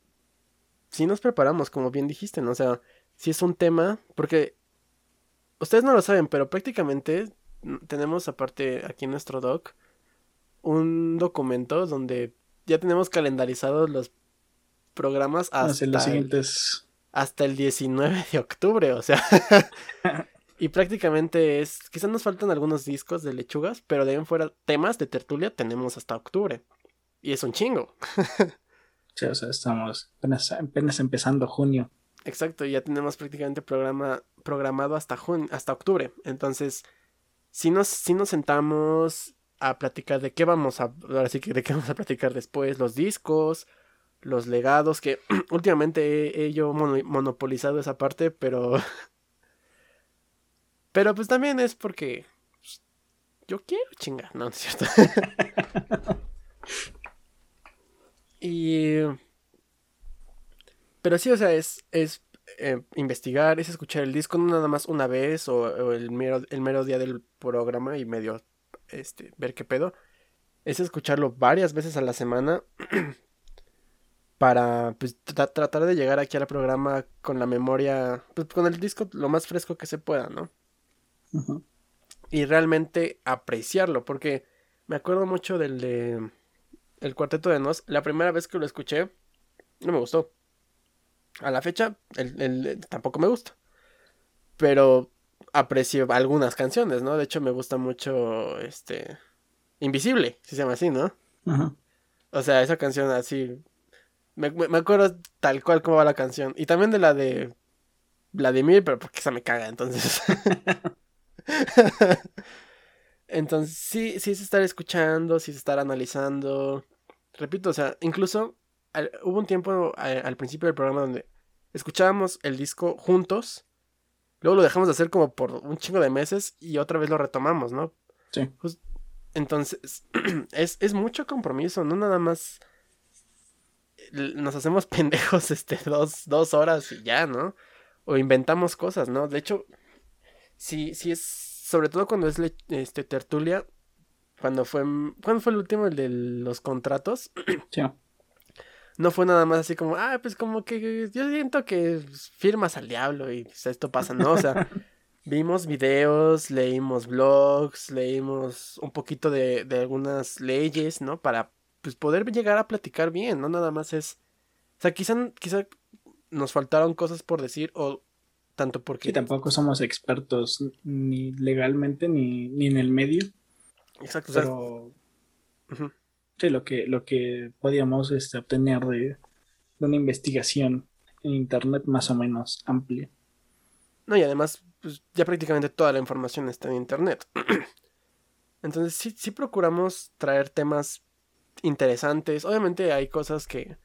sí nos preparamos, como bien dijiste, ¿no? O sea, si es un tema, porque ustedes no lo saben, pero prácticamente tenemos aparte aquí en nuestro doc un documento donde ya tenemos calendarizados los programas hasta, los siguientes... hasta el 19 de octubre, o sea. y prácticamente es, quizás nos faltan algunos discos de lechugas, pero de ahí en fuera temas de tertulia tenemos hasta octubre. Y es un chingo. sí, o sea, estamos apenas, empezando junio. Exacto, ya tenemos prácticamente programa, programado hasta, junio, hasta octubre. Entonces, si nos, si nos sentamos a platicar de qué vamos a, ahora sí que de qué vamos a platicar después, los discos, los legados, que últimamente he, yo monopolizado esa parte, pero... pero pues también es porque pues, yo quiero chingar, no, no es cierto. Y... Pero sí, o sea, es, es eh, investigar, es escuchar el disco no nada más una vez o, el, mero, el mero día del programa y medio este, ver qué pedo. Es escucharlo varias veces a la semana para pues, tratar de llegar aquí al programa con la memoria, pues, con el disco lo más fresco que se pueda, ¿no? Y realmente apreciarlo, porque me acuerdo mucho del de el cuarteto de Nos, la primera vez que lo escuché, no me gustó. A la fecha, el, tampoco me gusta. Pero aprecio algunas canciones, ¿no? De hecho, me gusta mucho, este, Invisible, si se llama así, ¿no? O sea, esa canción así, me, me, acuerdo tal cual como va la canción. Y también de la de Vladimir, pero porque esa me caga, entonces. entonces, sí, sí es estar escuchando, sí es estar analizando repito, o sea, incluso hubo un tiempo al principio del programa donde escuchábamos el disco juntos, luego lo dejamos de hacer como por un chingo de meses y otra vez lo retomamos, ¿no? Sí. entonces, es, es mucho compromiso, no nada más nos hacemos pendejos este dos, dos horas y ya, ¿no? O inventamos cosas, ¿no? De hecho, si, si es, sobre todo cuando es este, tertulia, cuando fue. ¿Cuándo fue el último? El de los contratos. Sí. No fue nada más así como, ah, pues como que yo siento que firmas al diablo y pues, esto pasa, ¿no? O sea, Vimos videos, leímos blogs, leímos un poquito de, de algunas leyes, ¿no? Para pues, poder llegar a platicar bien, no nada más es... O sea, quizá, quizá nos faltaron cosas por decir o tanto porque... Y tampoco somos expertos ni legalmente ni, ni en el medio. Exacto. Pero... Sí, lo que, lo que podíamos este, obtener de, de una investigación en Internet más o menos amplia. No, y además pues ya prácticamente toda la información está en internet. Entonces sí, sí procuramos traer temas interesantes. Obviamente hay cosas que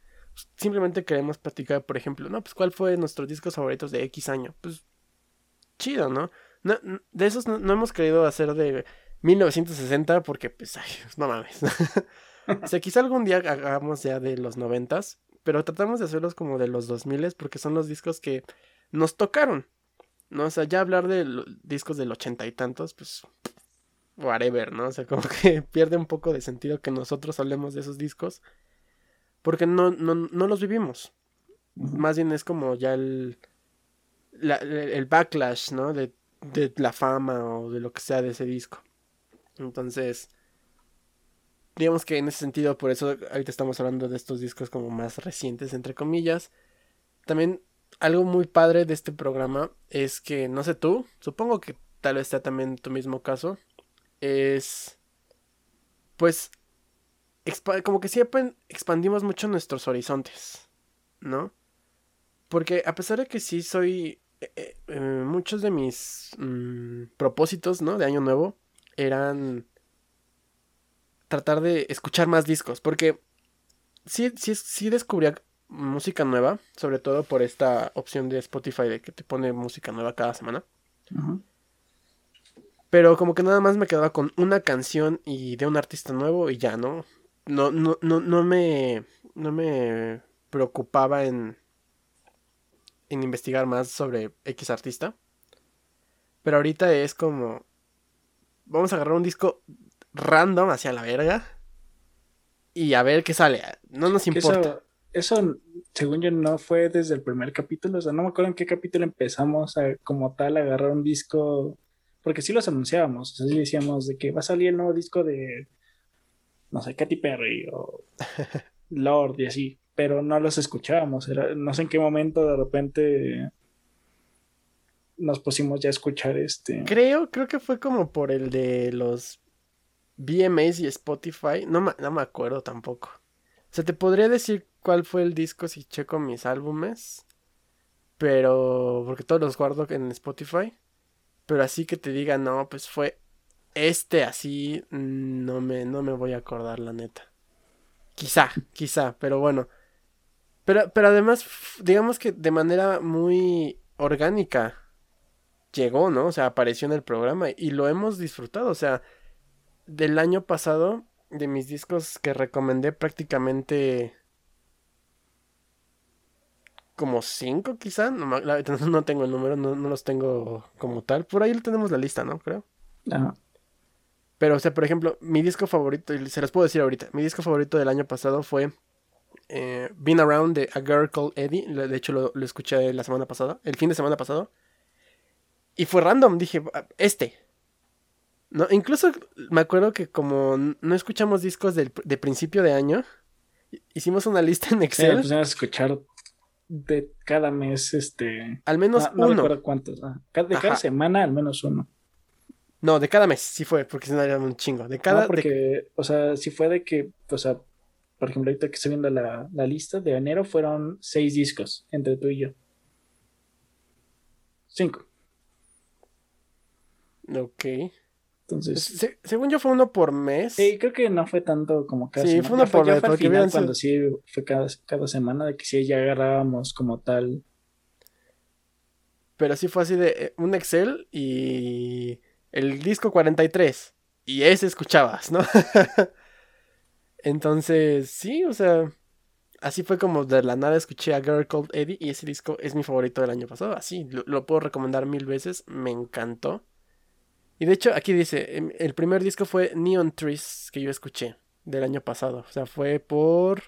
simplemente queremos platicar, por ejemplo, ¿no? Pues cuál fue nuestros discos favoritos de X año. Pues chido, ¿no? no de esos no, hemos querido hacer de 1960 porque pues, ay, no mames. o sea, quizá algún día hagamos ya de los noventas, pero tratamos de hacerlos como de los 2000 porque son los discos que nos tocaron. ¿no? O sea, ya hablar de discos del ochenta y tantos, pues, whatever, ¿no? O sea, como que pierde un poco de sentido que nosotros hablemos de esos discos, porque no, no, no los vivimos. Más bien es como ya el, el backlash, ¿no? De, de la fama o de lo que sea de ese disco. Entonces, digamos que en ese sentido, por eso ahorita estamos hablando de estos discos como más recientes, entre comillas. También algo muy padre de este programa es que, no sé tú, supongo que tal vez sea también tu mismo caso, es, pues, como que siempre expandimos mucho nuestros horizontes, ¿no? Porque a pesar de que sí soy, eh, eh, eh, muchos de mis mm, propósitos, ¿no? De año nuevo eran tratar de escuchar más discos, porque sí, sí, sí descubrí música nueva, sobre todo por esta opción de Spotify de que te pone música nueva cada semana. Pero como que nada más me quedaba con una canción y de un artista nuevo y ya, ¿no? No, no, no, no me. No me preocupaba en. en investigar más sobre X artista. Pero ahorita es como. Vamos a agarrar un disco random hacia la verga. Y a ver qué sale. No nos importa eso, según yo, no fue desde el primer capítulo. O sea, no me acuerdo en qué capítulo empezamos a, como tal, a agarrar un disco. Porque sí los anunciábamos. O sea, sí decíamos de que va a salir el nuevo disco de, no sé, Katy Perry o Lord y así. Pero no los escuchábamos. Era, no sé en qué momento de repente nos pusimos ya a escuchar este. Creo, creo que fue como por el de los VMAs y Spotify. No, no me acuerdo tampoco. O sea, te podría decir cuál fue el disco si checo mis álbumes. Pero. Porque todos los guardo en Spotify. Pero así que te diga, no, pues fue este así. No me, no me voy a acordar, la neta. Quizá, quizá, pero bueno. Pero, pero además, digamos que de manera muy orgánica llegó, ¿no? O sea, apareció en el programa y lo hemos disfrutado. O sea, del año pasado, de mis discos que recomendé prácticamente como cinco quizá, no, no tengo el número, no, los tengo como tal. Por ahí tenemos la lista, ¿no? Creo. Pero, o sea, por ejemplo, mi disco favorito, y se los puedo decir ahorita, mi disco favorito del año pasado fue eh, Been Around de A Girl Called Eddie. De hecho, lo, lo, escuché la semana pasada, el fin de semana pasado. Y fue random, dije, ah, este. No, incluso me acuerdo que como no escuchamos discos del, de principio de año, hicimos una lista en Excel. Sí, a escuchar de cada mes, este. Al menos uno. No recuerdo cuántos. Ah, de cada semana, al menos uno. No, de cada mes, sí fue, porque si no era un chingo. De cada. No, porque, o sea, si fue de que, o sea, por ejemplo, ahorita que estoy viendo la, la lista de enero, fueron seis discos entre tú y yo. Cinco. Ok. Entonces. según yo fue uno por mes. Sí, creo que no fue tanto como cada Sí, fue uno por mes. Porque final, cuando sí fue cada, semana de que sí ya agarrábamos como tal. Pero sí fue así de eh, un Excel y el disco 43. Y ese escuchabas, ¿no? Entonces, sí, o sea, así fue como de la nada escuché a Girl Called Eddie y ese disco es mi favorito del año pasado. Así, lo puedo recomendar mil veces, me encantó. Y de hecho, aquí dice, em, el primer disco fue Neon Trees que yo escuché del año pasado. O sea, fue por...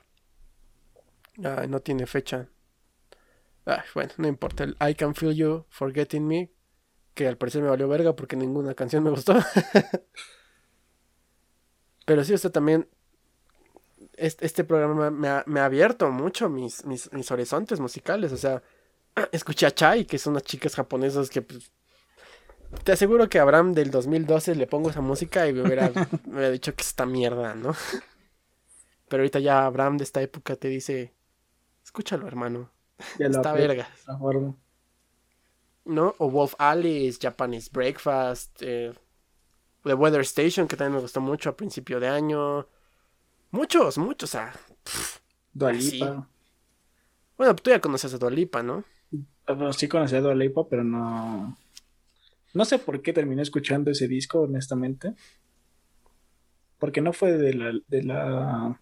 Ah, no tiene fecha. Bueno, no importa. El I Can Feel You Forgetting Me que al parecer me valió verga porque ninguna canción me gustó. Pero sí, usted también, este, programa me ha, me ha, abierto mucho mis, mis, mis, horizontes musicales. O sea, escuché a Chai, que son unas chicas japonesas que pues, te aseguro que a Abraham del 2012 le pongo esa música y me hubiera, me hubiera dicho que es esta mierda, ¿no? Pero ahorita ya Abraham de esta época te dice, escúchalo, hermano. Está verga. ¿No? O Wolf Alice, Japanese Breakfast, eh, The Weather Station, que también me gustó mucho a principio de año. Muchos, muchos, o sea. Dualipa. Bueno, tú ya conoces a Dualipa, ¿no? Sí conocía a Dualipa, pero no. No sé por qué terminé escuchando ese disco, honestamente. Porque no fue de la, de la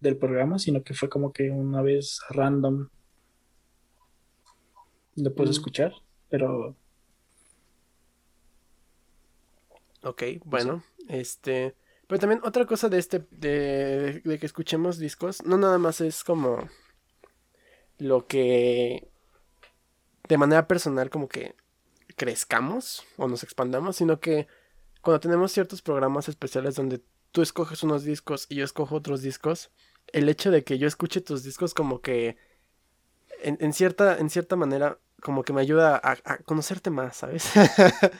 del programa, sino que fue como que una vez random lo puedes mm. escuchar, pero... Ok, bueno, este... Pero también otra cosa de este, de, de, que escuchemos discos, no nada más es como lo que de manera personal como que crezcamos o nos expandamos, sino que cuando tenemos ciertos programas especiales donde tú escoges unos discos y yo escojo otros discos, el hecho de que yo escuche tus discos como que en, cierta, en cierta manera como que me ayuda a, conocerte más, ¿sabes?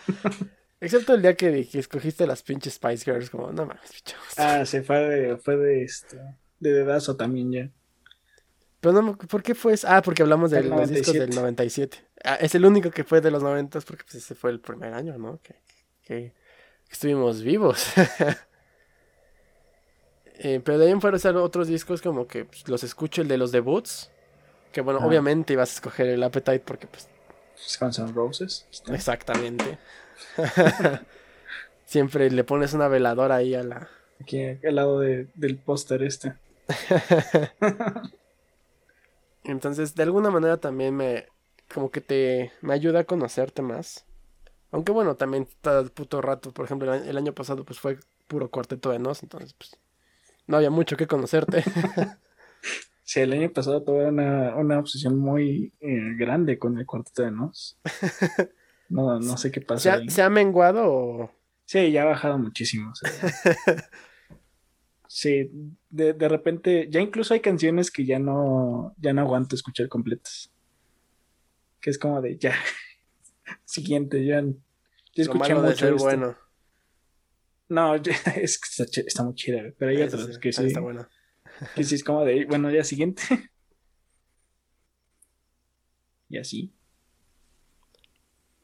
Excepto el día que, escogiste las pinches Spice Girls, como, no mames, bicho. Ah, sí, fue de, fue de este, de dedazo también ya. Pero no, ¿por qué fue eso? Ah, porque hablamos de los discos del 97. Ah, es el único que fue de los 90 porque pues, ese fue el primer año, ¿no? Que, que estuvimos vivos. Eh, pero de ahí en fuera otros discos como que pues, los escucho, el de los debuts. Que bueno, obviamente ibas a escoger el Appetite porque pues... Guns N' Roses. Exactamente. Siempre le pones una veladora ahí a la... Aquí al lado del póster este. Entonces, de alguna manera también me... Como que te... Me ayuda a conocerte más. Aunque bueno, también el puto rato. Por ejemplo, el año pasado pues fue puro cuarteto de nos. Entonces, pues no había mucho que conocerte. sí, el año pasado tuve una, una obsesión muy eh, grande con el cuarteto de nos. No, no sé qué pasa. ¿Se ha, menguado o.? Sí, ya ha bajado muchísimo. sí, de, de, repente, ya incluso hay canciones que ya no, ya no aguanto escuchar completas. Que es como de ya. Siguiente, ya. Ya escuché mucho. bueno. No, es que está, muy chida, pero hay otras que sí. Está buena. Que sí es como de, bueno, ya siguiente. y así.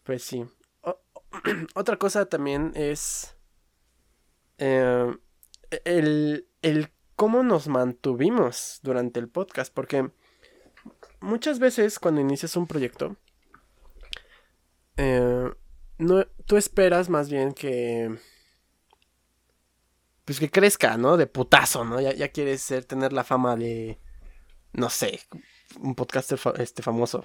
Pues sí. otra cosa también es eh, el, el cómo nos mantuvimos durante el podcast, porque muchas veces cuando inicias un proyecto, eh, no, tú esperas más bien que pues que crezca, ¿no? De putazo, ¿no? Ya, ya quieres ser, tener la fama de, no sé, un podcaster este famoso.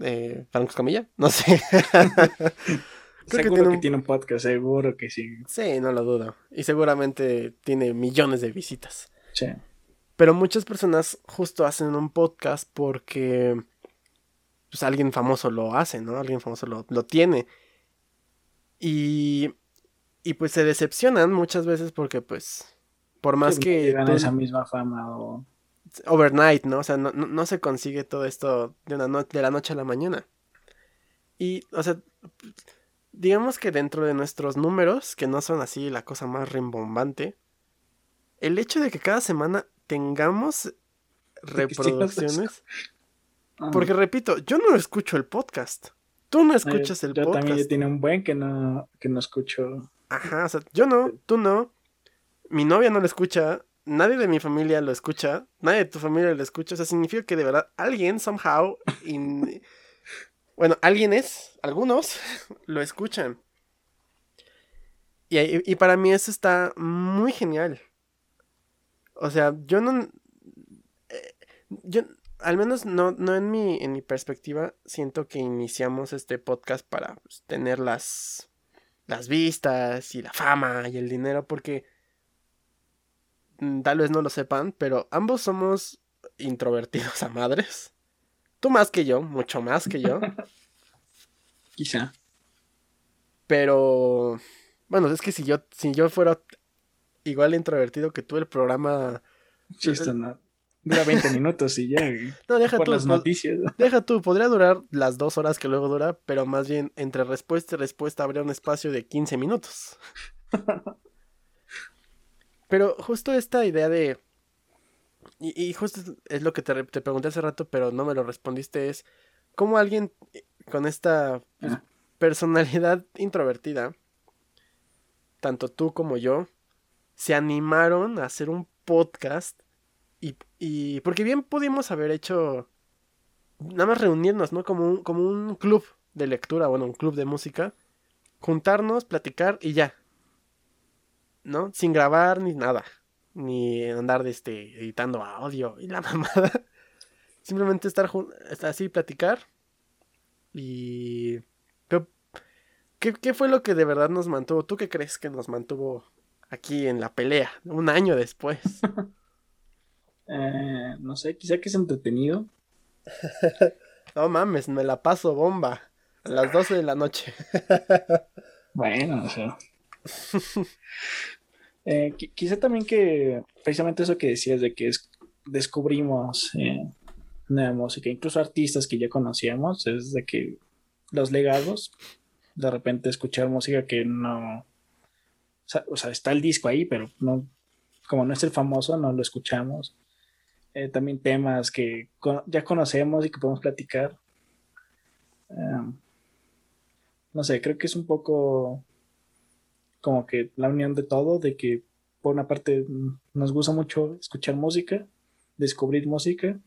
Eh, Franco Camilla, no sé. seguro que tiene, un... podcast, seguro que sí. Sí, no lo dudo. Y seguramente tiene millones de visitas. Sí. Pero muchas personas justo hacen un podcast porque pues alguien famoso lo hace, ¿no? Alguien famoso lo, lo tiene. Y y pues se decepcionan muchas veces porque pues por más que esa misma fama o overnight, ¿no? O sea, no, no, se consigue todo esto de una no de la noche a la mañana. Y o sea, digamos que dentro de nuestros números, que no son así la cosa más rimbombante, el hecho de que cada semana tengamos reproducciones porque repito, yo no escucho el podcast. Tú no escuchas el podcast. Yo también tiene un buen que no que no escucho Ajá, o sea, yo no, tú no. Mi novia no lo escucha. Nadie de mi familia lo escucha. Nadie de tu familia lo escucha. O sea, significa que de verdad alguien, somehow, bueno, alguien es, algunos lo escuchan. Y, y, para mí eso está muy genial. O sea, yo no. Eh, yo, al menos no, no en mi, en mi perspectiva, siento que iniciamos este podcast para pues, tener las las vistas y la fama y el dinero porque mm, tal vez no lo sepan, pero ambos somos introvertidos a madres. Tú más que yo, mucho más que yo. Quizá. Pero bueno, es que si yo si yo fuera igual introvertido que tú el programa Sí, esto no. Dura 20 minutos y ya. No, deja por tú. las noticias. Deja tú, podría durar las dos horas que luego dura, pero más bien entre respuesta y respuesta habría un espacio de 15 minutos. pero justo esta idea de... Y, y justo es- lo que te, te pregunté hace rato, pero no me lo respondiste, es cómo alguien con esta pues, personalidad introvertida, tanto tú como yo, se animaron a hacer un podcast y, y porque bien pudimos haber hecho nada más reunirnos, ¿no? Como un, como un club de lectura, bueno, un club de música, juntarnos, platicar y ya. ¿No? Sin grabar ni nada. Ni andar de este, editando audio y la mamada. Simplemente estar, así, platicar. Y... ¿qué, qué, qué fue lo que de verdad nos mantuvo? ¿Tú qué crees que nos mantuvo aquí en la pelea? Un año después. Eh, no sé, quizá que es entretenido. No mames, me la paso bomba. A las 12 de la noche. Bueno, o sea. Eh, qui- quizá también que precisamente eso que decías de que es- descubrimos eh, nueva música, incluso artistas que ya conocíamos, es de que los legados, de repente escuchar música que no. O sea, está el disco ahí, pero no, como no es el famoso, no lo escuchamos. Eh, también temas que ya conocemos y que podemos platicar. Eh, no sé, creo que es un poco como que la unión de todo, de que por una parte nos gusta mucho escuchar música, descubrir música,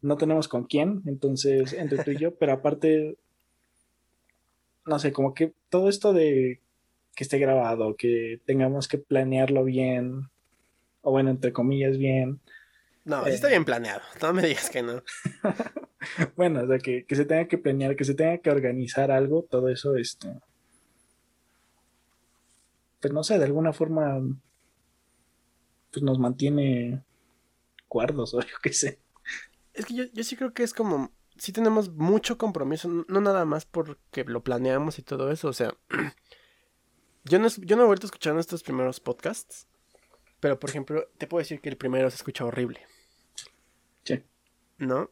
no tenemos con quién, entonces entre tú y yo, pero aparte, no sé, como que todo esto de que esté grabado, que tengamos que planearlo bien, o bueno, entre comillas bien, No, Eh. está bien planeado. No me digas que no. bueno, o sea, que, que se tenga que planear, que se tenga que organizar algo, todo eso, este, pues no sé, de alguna forma, pues nos mantiene cuerdos, o yo qué sé. Es que yo, yo sí creo que es como. Sí tenemos mucho compromiso. No nada más porque lo planeamos y todo eso. O sea. Yo no, yo no he vuelto a escuchar estos primeros podcasts. Pero por ejemplo, te puedo decir que el primero se escucha horrible. Sí. ¿No?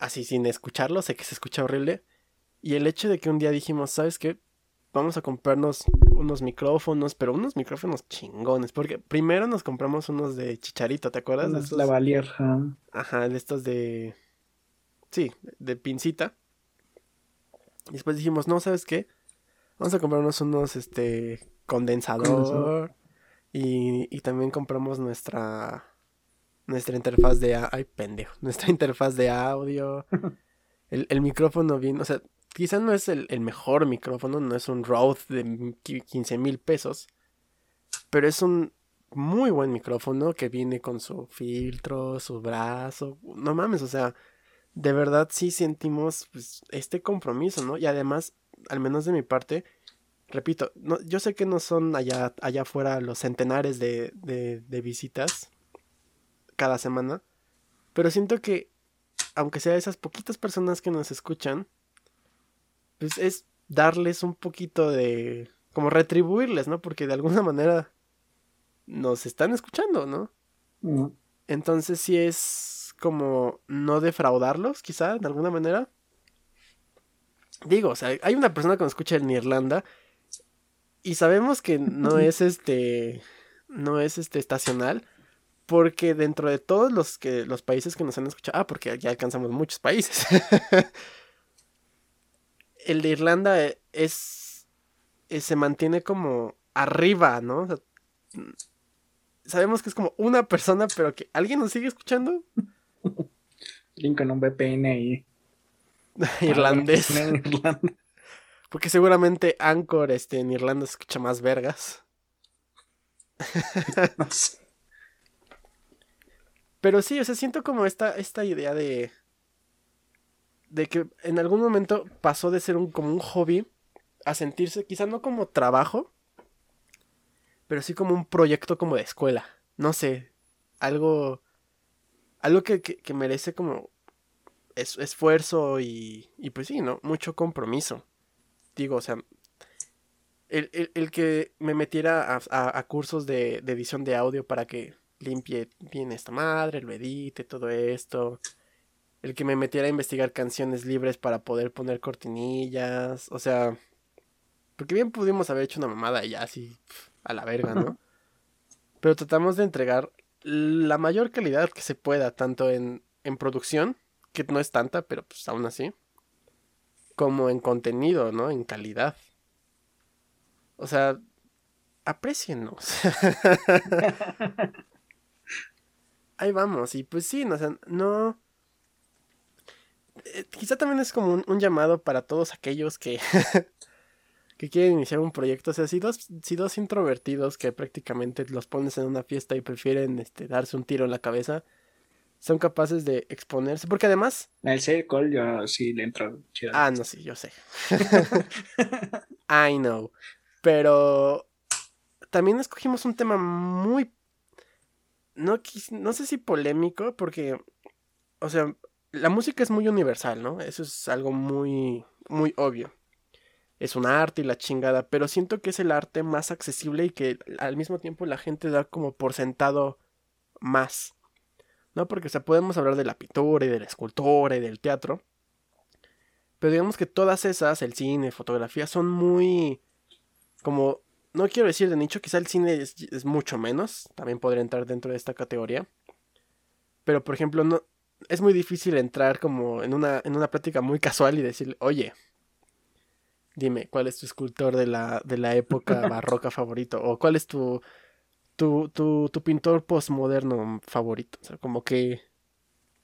Así sin escucharlo, sé que se escucha horrible. Y el hecho de que un día dijimos, ¿sabes qué? Vamos a comprarnos unos micrófonos, pero unos micrófonos chingones. Porque primero nos compramos unos de chicharito, ¿te acuerdas? De Es esos- la Valier, ajá. De estos de. Sí, de pincita. Y después dijimos, no, ¿sabes qué? Vamos a comprarnos unos, este, condensador. Condensador. Y, y también compramos nuestra. Nuestra interfaz de. Ay, pendejo. Nuestra interfaz de audio. El, el micrófono bien. O sea, quizás no es el, mejor micrófono. No es un Rode de 15 mil pesos. Pero es un muy buen micrófono que viene con su filtro, su brazo. No mames, o sea, de verdad sí sentimos pues, este compromiso, ¿no? Y además, al menos de mi parte, repito, no, yo sé que no son allá, allá afuera los centenares de visitas cada semana, pero siento que, aunque sea esas poquitas personas que nos escuchan, pues es darles un poquito de... como retribuirles, ¿no? Porque de alguna manera nos están escuchando, ¿no? Mm, Entonces sí es como no defraudarlos, quizá, de alguna manera. Digo, o sea, hay una persona que nos escucha en Irlanda y sabemos que no es este, no es este estacional, porque dentro de todos los que los países que nos han escuchado, ah, porque ya alcanzamos muchos países. El de Irlanda e- es, es- se mantiene como arriba, ¿no? O sea, sabemos que es como una persona, pero que alguien nos sigue escuchando. Link con un VPN ahí. Irlandés. En Irlanda. Porque seguramente Anchor este, en Irlanda se escucha más vergas. No sé. Pero sí, o sea, siento como esta, esta idea de. De que en algún momento pasó de ser un, como un hobby a sentirse, quizá no como trabajo, pero sí como un proyecto como de escuela. No sé, algo. algo que, que- merece como es- esfuerzo y, y pues sí, ¿no? Mucho compromiso. digo, o sea, el, que me metiera a, cursos de, edición de audio para que limpie bien esta madre, lo edite, todo esto. El que me metiera a investigar canciones libres para poder poner cortinillas. O sea, porque bien pudimos haber hecho una mamada y ya así a la verga, ¿no? Pero tratamos de entregar la mayor calidad que se pueda, tanto en, en producción, que no es tanta, pero pues aún así, como en contenido, ¿no? En calidad. O sea, aprecienos. Ahí vamos, y pues sí, no, o sea, no... Eh, quizá también es como un, llamado para todos aquellos que, que quieren iniciar un proyecto. O sea, si dos, si dos introvertidos que prácticamente los pones en una fiesta y prefieren este, darse un tiro en la cabeza, son capaces de exponerse. Porque además. El circle yo sí le entro. Ah, no, sí, yo sé. I know. Pero también escogimos un tema muy... No, no sé si polémico, porque, o sea, la música es muy universal, ¿no? Eso es algo muy, muy obvio. Es un arte y la chingada, pero siento que es el arte más accesible y que al mismo tiempo la gente da como por sentado más. ¿No? Porque, o sea, podemos hablar de la pintura y de la escultura y del teatro. Pero digamos que todas esas, el cine, fotografía, son muy como, no quiero decir de nicho, quizá el cine es, mucho menos, también podría entrar dentro de esta categoría. Pero, por ejemplo, no, es muy difícil entrar como en una, en una plática muy casual y decirle, oye, dime, ¿cuál es tu escultor de la, de la época barroca favorito? O ¿cuál es tu, tu, tu, tu pintor postmoderno favorito? O sea, como que...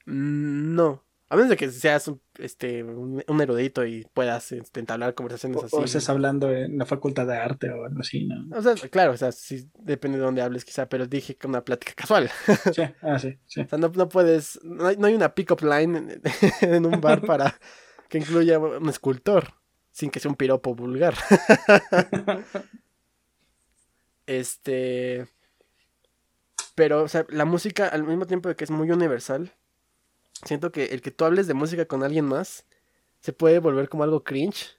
Mm, no, a menos de que seas un, este, un, erudito y puedas este, entablar conversaciones así. O estés hablando en la facultad de arte o algo así, ¿no? O sea, claro, o sea, sí, depende de dónde hables quizá, pero dije que una plática casual. Sí, ah, sí, sí. O sea, no, puedes, no hay, no hay una pick-up line en, un bar para que incluya un escultor, sin que sea un piropo vulgar. este... Pero, o sea, la música al mismo tiempo de que es muy universal, siento que el que tú hables de música con alguien más se puede volver como algo cringe.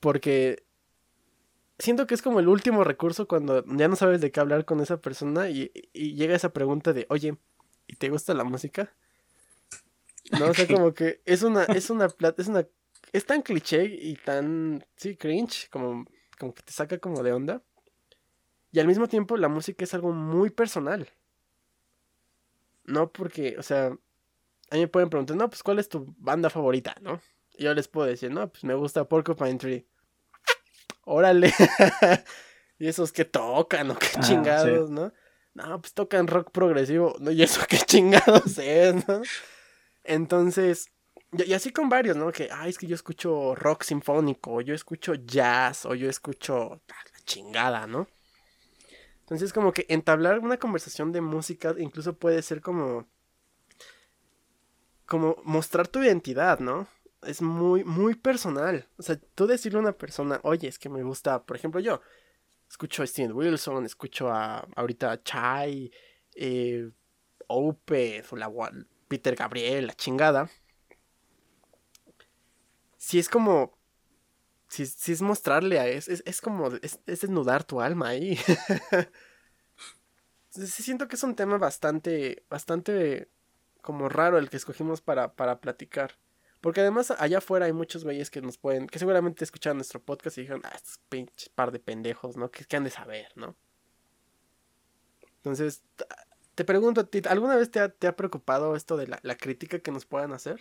Porque siento que es como el último recurso cuando ya no sabes de qué hablar con esa persona y, llega esa pregunta de, oye, ¿y te gusta la música? No, o sea, como que es una, es una, es una, es tan cliché y tan, sí, cringe, como, como que te saca como de onda. Y al mismo tiempo la música es algo muy personal. No porque, o sea, a mí me pueden preguntar, no, pues ¿cuál es tu banda favorita, no? Y yo les puedo decir, no, pues me gusta Porcupine Tree. Órale. y esos que tocan, o qué ah, chingados, ¿no? No, pues tocan rock progresivo, ¿no? Y eso qué chingados es, ¿no? Entonces, y, así con varios, ¿no? Que, ay, es que yo escucho rock sinfónico, o yo escucho jazz, o yo escucho la chingada, ¿no? Entonces, como que entablar una conversación de música incluso puede ser como como mostrar tu identidad, ¿no? Es muy, muy personal. O sea, tú decirle a una persona, oye, es que me gusta, por ejemplo, yo escucho a Steven Wilson, escucho a ahorita a Chai, eh, la, Peter Gabriel, la chingada. Si es como. Si, si es mostrarle a. Es, es, como. Es, es, desnudar tu alma ahí. sí, siento que es un tema bastante. Bastante como raro el que escogimos para, para platicar. Porque además allá afuera hay muchos güeyes que nos pueden, que seguramente escucharon nuestro podcast y dijeron, ah, estos pinches par de pendejos, ¿no? ¿Qué, han de saber, no? Entonces, te pregunto a ti, ¿alguna vez te ha, preocupado esto de la, crítica que nos puedan hacer?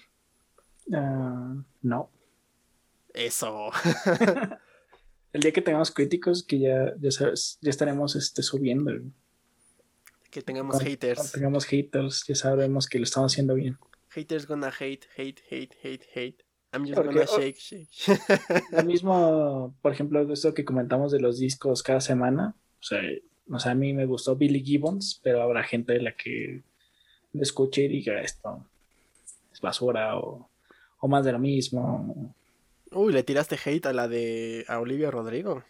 Ah, no. Eso. El día que tengamos críticos, que ya, ya sabes, ya estaremos este, subiendo que tengamos haters. Cuando tengamos haters, ya sabemos que lo estamos haciendo bien. Haters gonna hate, hate, hate, hate, hate. I'm just gonna shake, shake. Lo mismo, por ejemplo, de esto que comentamos de los discos cada semana. O sea, o sea, a mí me gustó Billy Gibbons, pero habrá gente de la que le escuche y diga esto es basura o, o más de lo mismo. Uy, le tiraste hate a la de a Olivia Rodrigo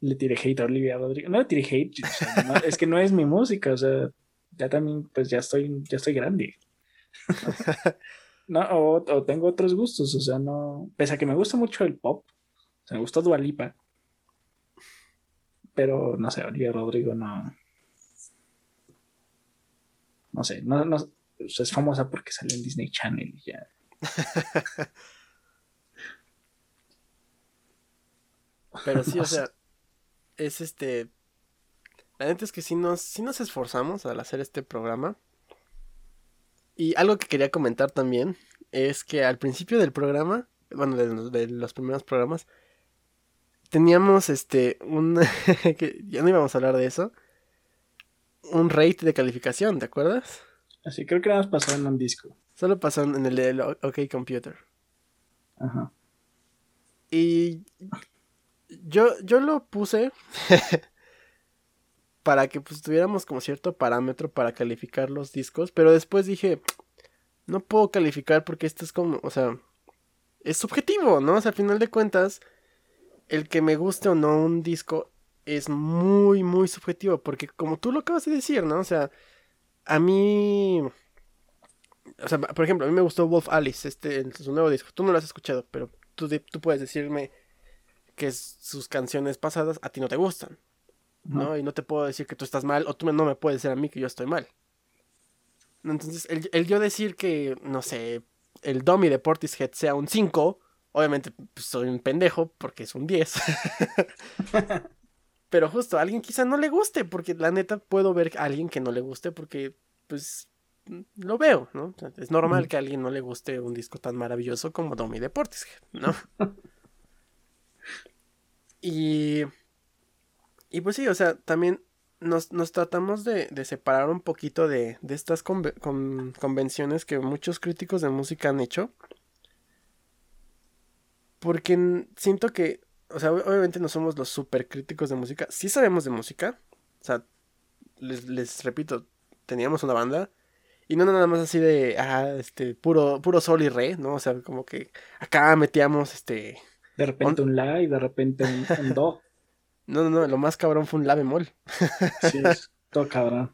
le tiré hate a Olivia Rodrigo. No le tiré hate, es que no es mi música, o sea, ya también, pues ya estoy, ya estoy grande. no, o, tengo otros gustos, o sea, no, pese a que me gusta mucho el pop, o me gustó Dualipa. Pero no sé, Olivia Rodrigo no. No sé, no, es famosa porque sale en Disney Channel ya. Pero sí, o sea, es este. La neta es que sí nos, sí nos esforzamos al hacer este programa. Y algo que quería comentar también es que al principio del programa, bueno, de, los primeros programas, teníamos este un que ya no íbamos a hablar de eso. Un rate de calificación, ¿te acuerdas? Así creo que nada más pasó en un disco. Solo pasó en el de OK Computer. Ajá. Y yo, yo lo puse para que pues tuviéramos como cierto parámetro para calificar los discos, pero después dije, no puedo calificar porque esto es como, o sea, es subjetivo, ¿no? O sea, al final de cuentas, el que me guste o no un disco es muy, muy subjetivo, porque como tú lo acabas de decir, ¿no? O sea, a mí... O sea, por ejemplo, a mí me gustó Wolf Alice, este, su nuevo disco. Tú no lo has escuchado, pero tú, tú puedes decirme que sus canciones pasadas a ti no te gustan. ¿no? Y no te puedo decir que tú estás mal, o tú no me puedes decir a mí que yo estoy mal. Entonces, el, yo decir que, no sé, el dummy de Portishead sea un 5, obviamente pues, soy un pendejo porque es un 10. Pero justo, a alguien quizá no le guste, porque la neta puedo ver a alguien que no le guste porque, pues, lo veo, ¿no? es normal que a alguien no le guste un disco tan maravilloso como Domi de Portishead, ¿no? y y pues sí, o sea, también nos, tratamos de, separar un poquito de, estas convenciones que muchos críticos de música han hecho. Porque siento que, o sea, obviamente no somos los super críticos de música. Sí sabemos de música. O sea, les, repito, teníamos una banda. Y no nada más así de, ah, este, puro, puro sol y re, ¿no? O sea, como que acá metíamos, este... De repente un la y de repente un do. No, no, no, lo más cabrón fue un la bemol. sí, todo cabrón.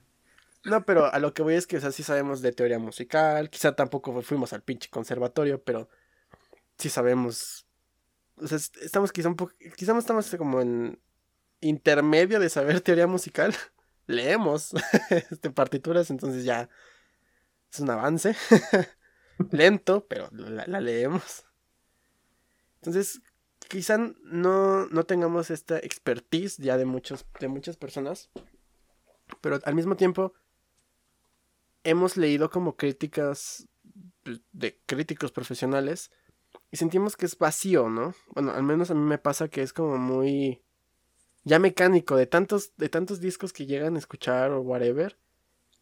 No, pero a lo que voy es que, o sea, sí sabemos de teoría musical. Quizá tampoco fuimos al pinche conservatorio, pero sí sabemos. O sea, estamos quizá un poco. Quizá estamos como en intermedio de saber teoría musical. Leemos este, partituras, entonces ya es un avance. Lento, pero la, la leemos. Entonces, quizá no, no tengamos esta expertise ya de, muchos, de muchas personas, pero al mismo tiempo hemos leído como críticas de críticos profesionales y sentimos que es vacío, ¿no? Bueno, al menos a mí me pasa que es como muy ya mecánico de tantos de tantos discos que llegan a escuchar o whatever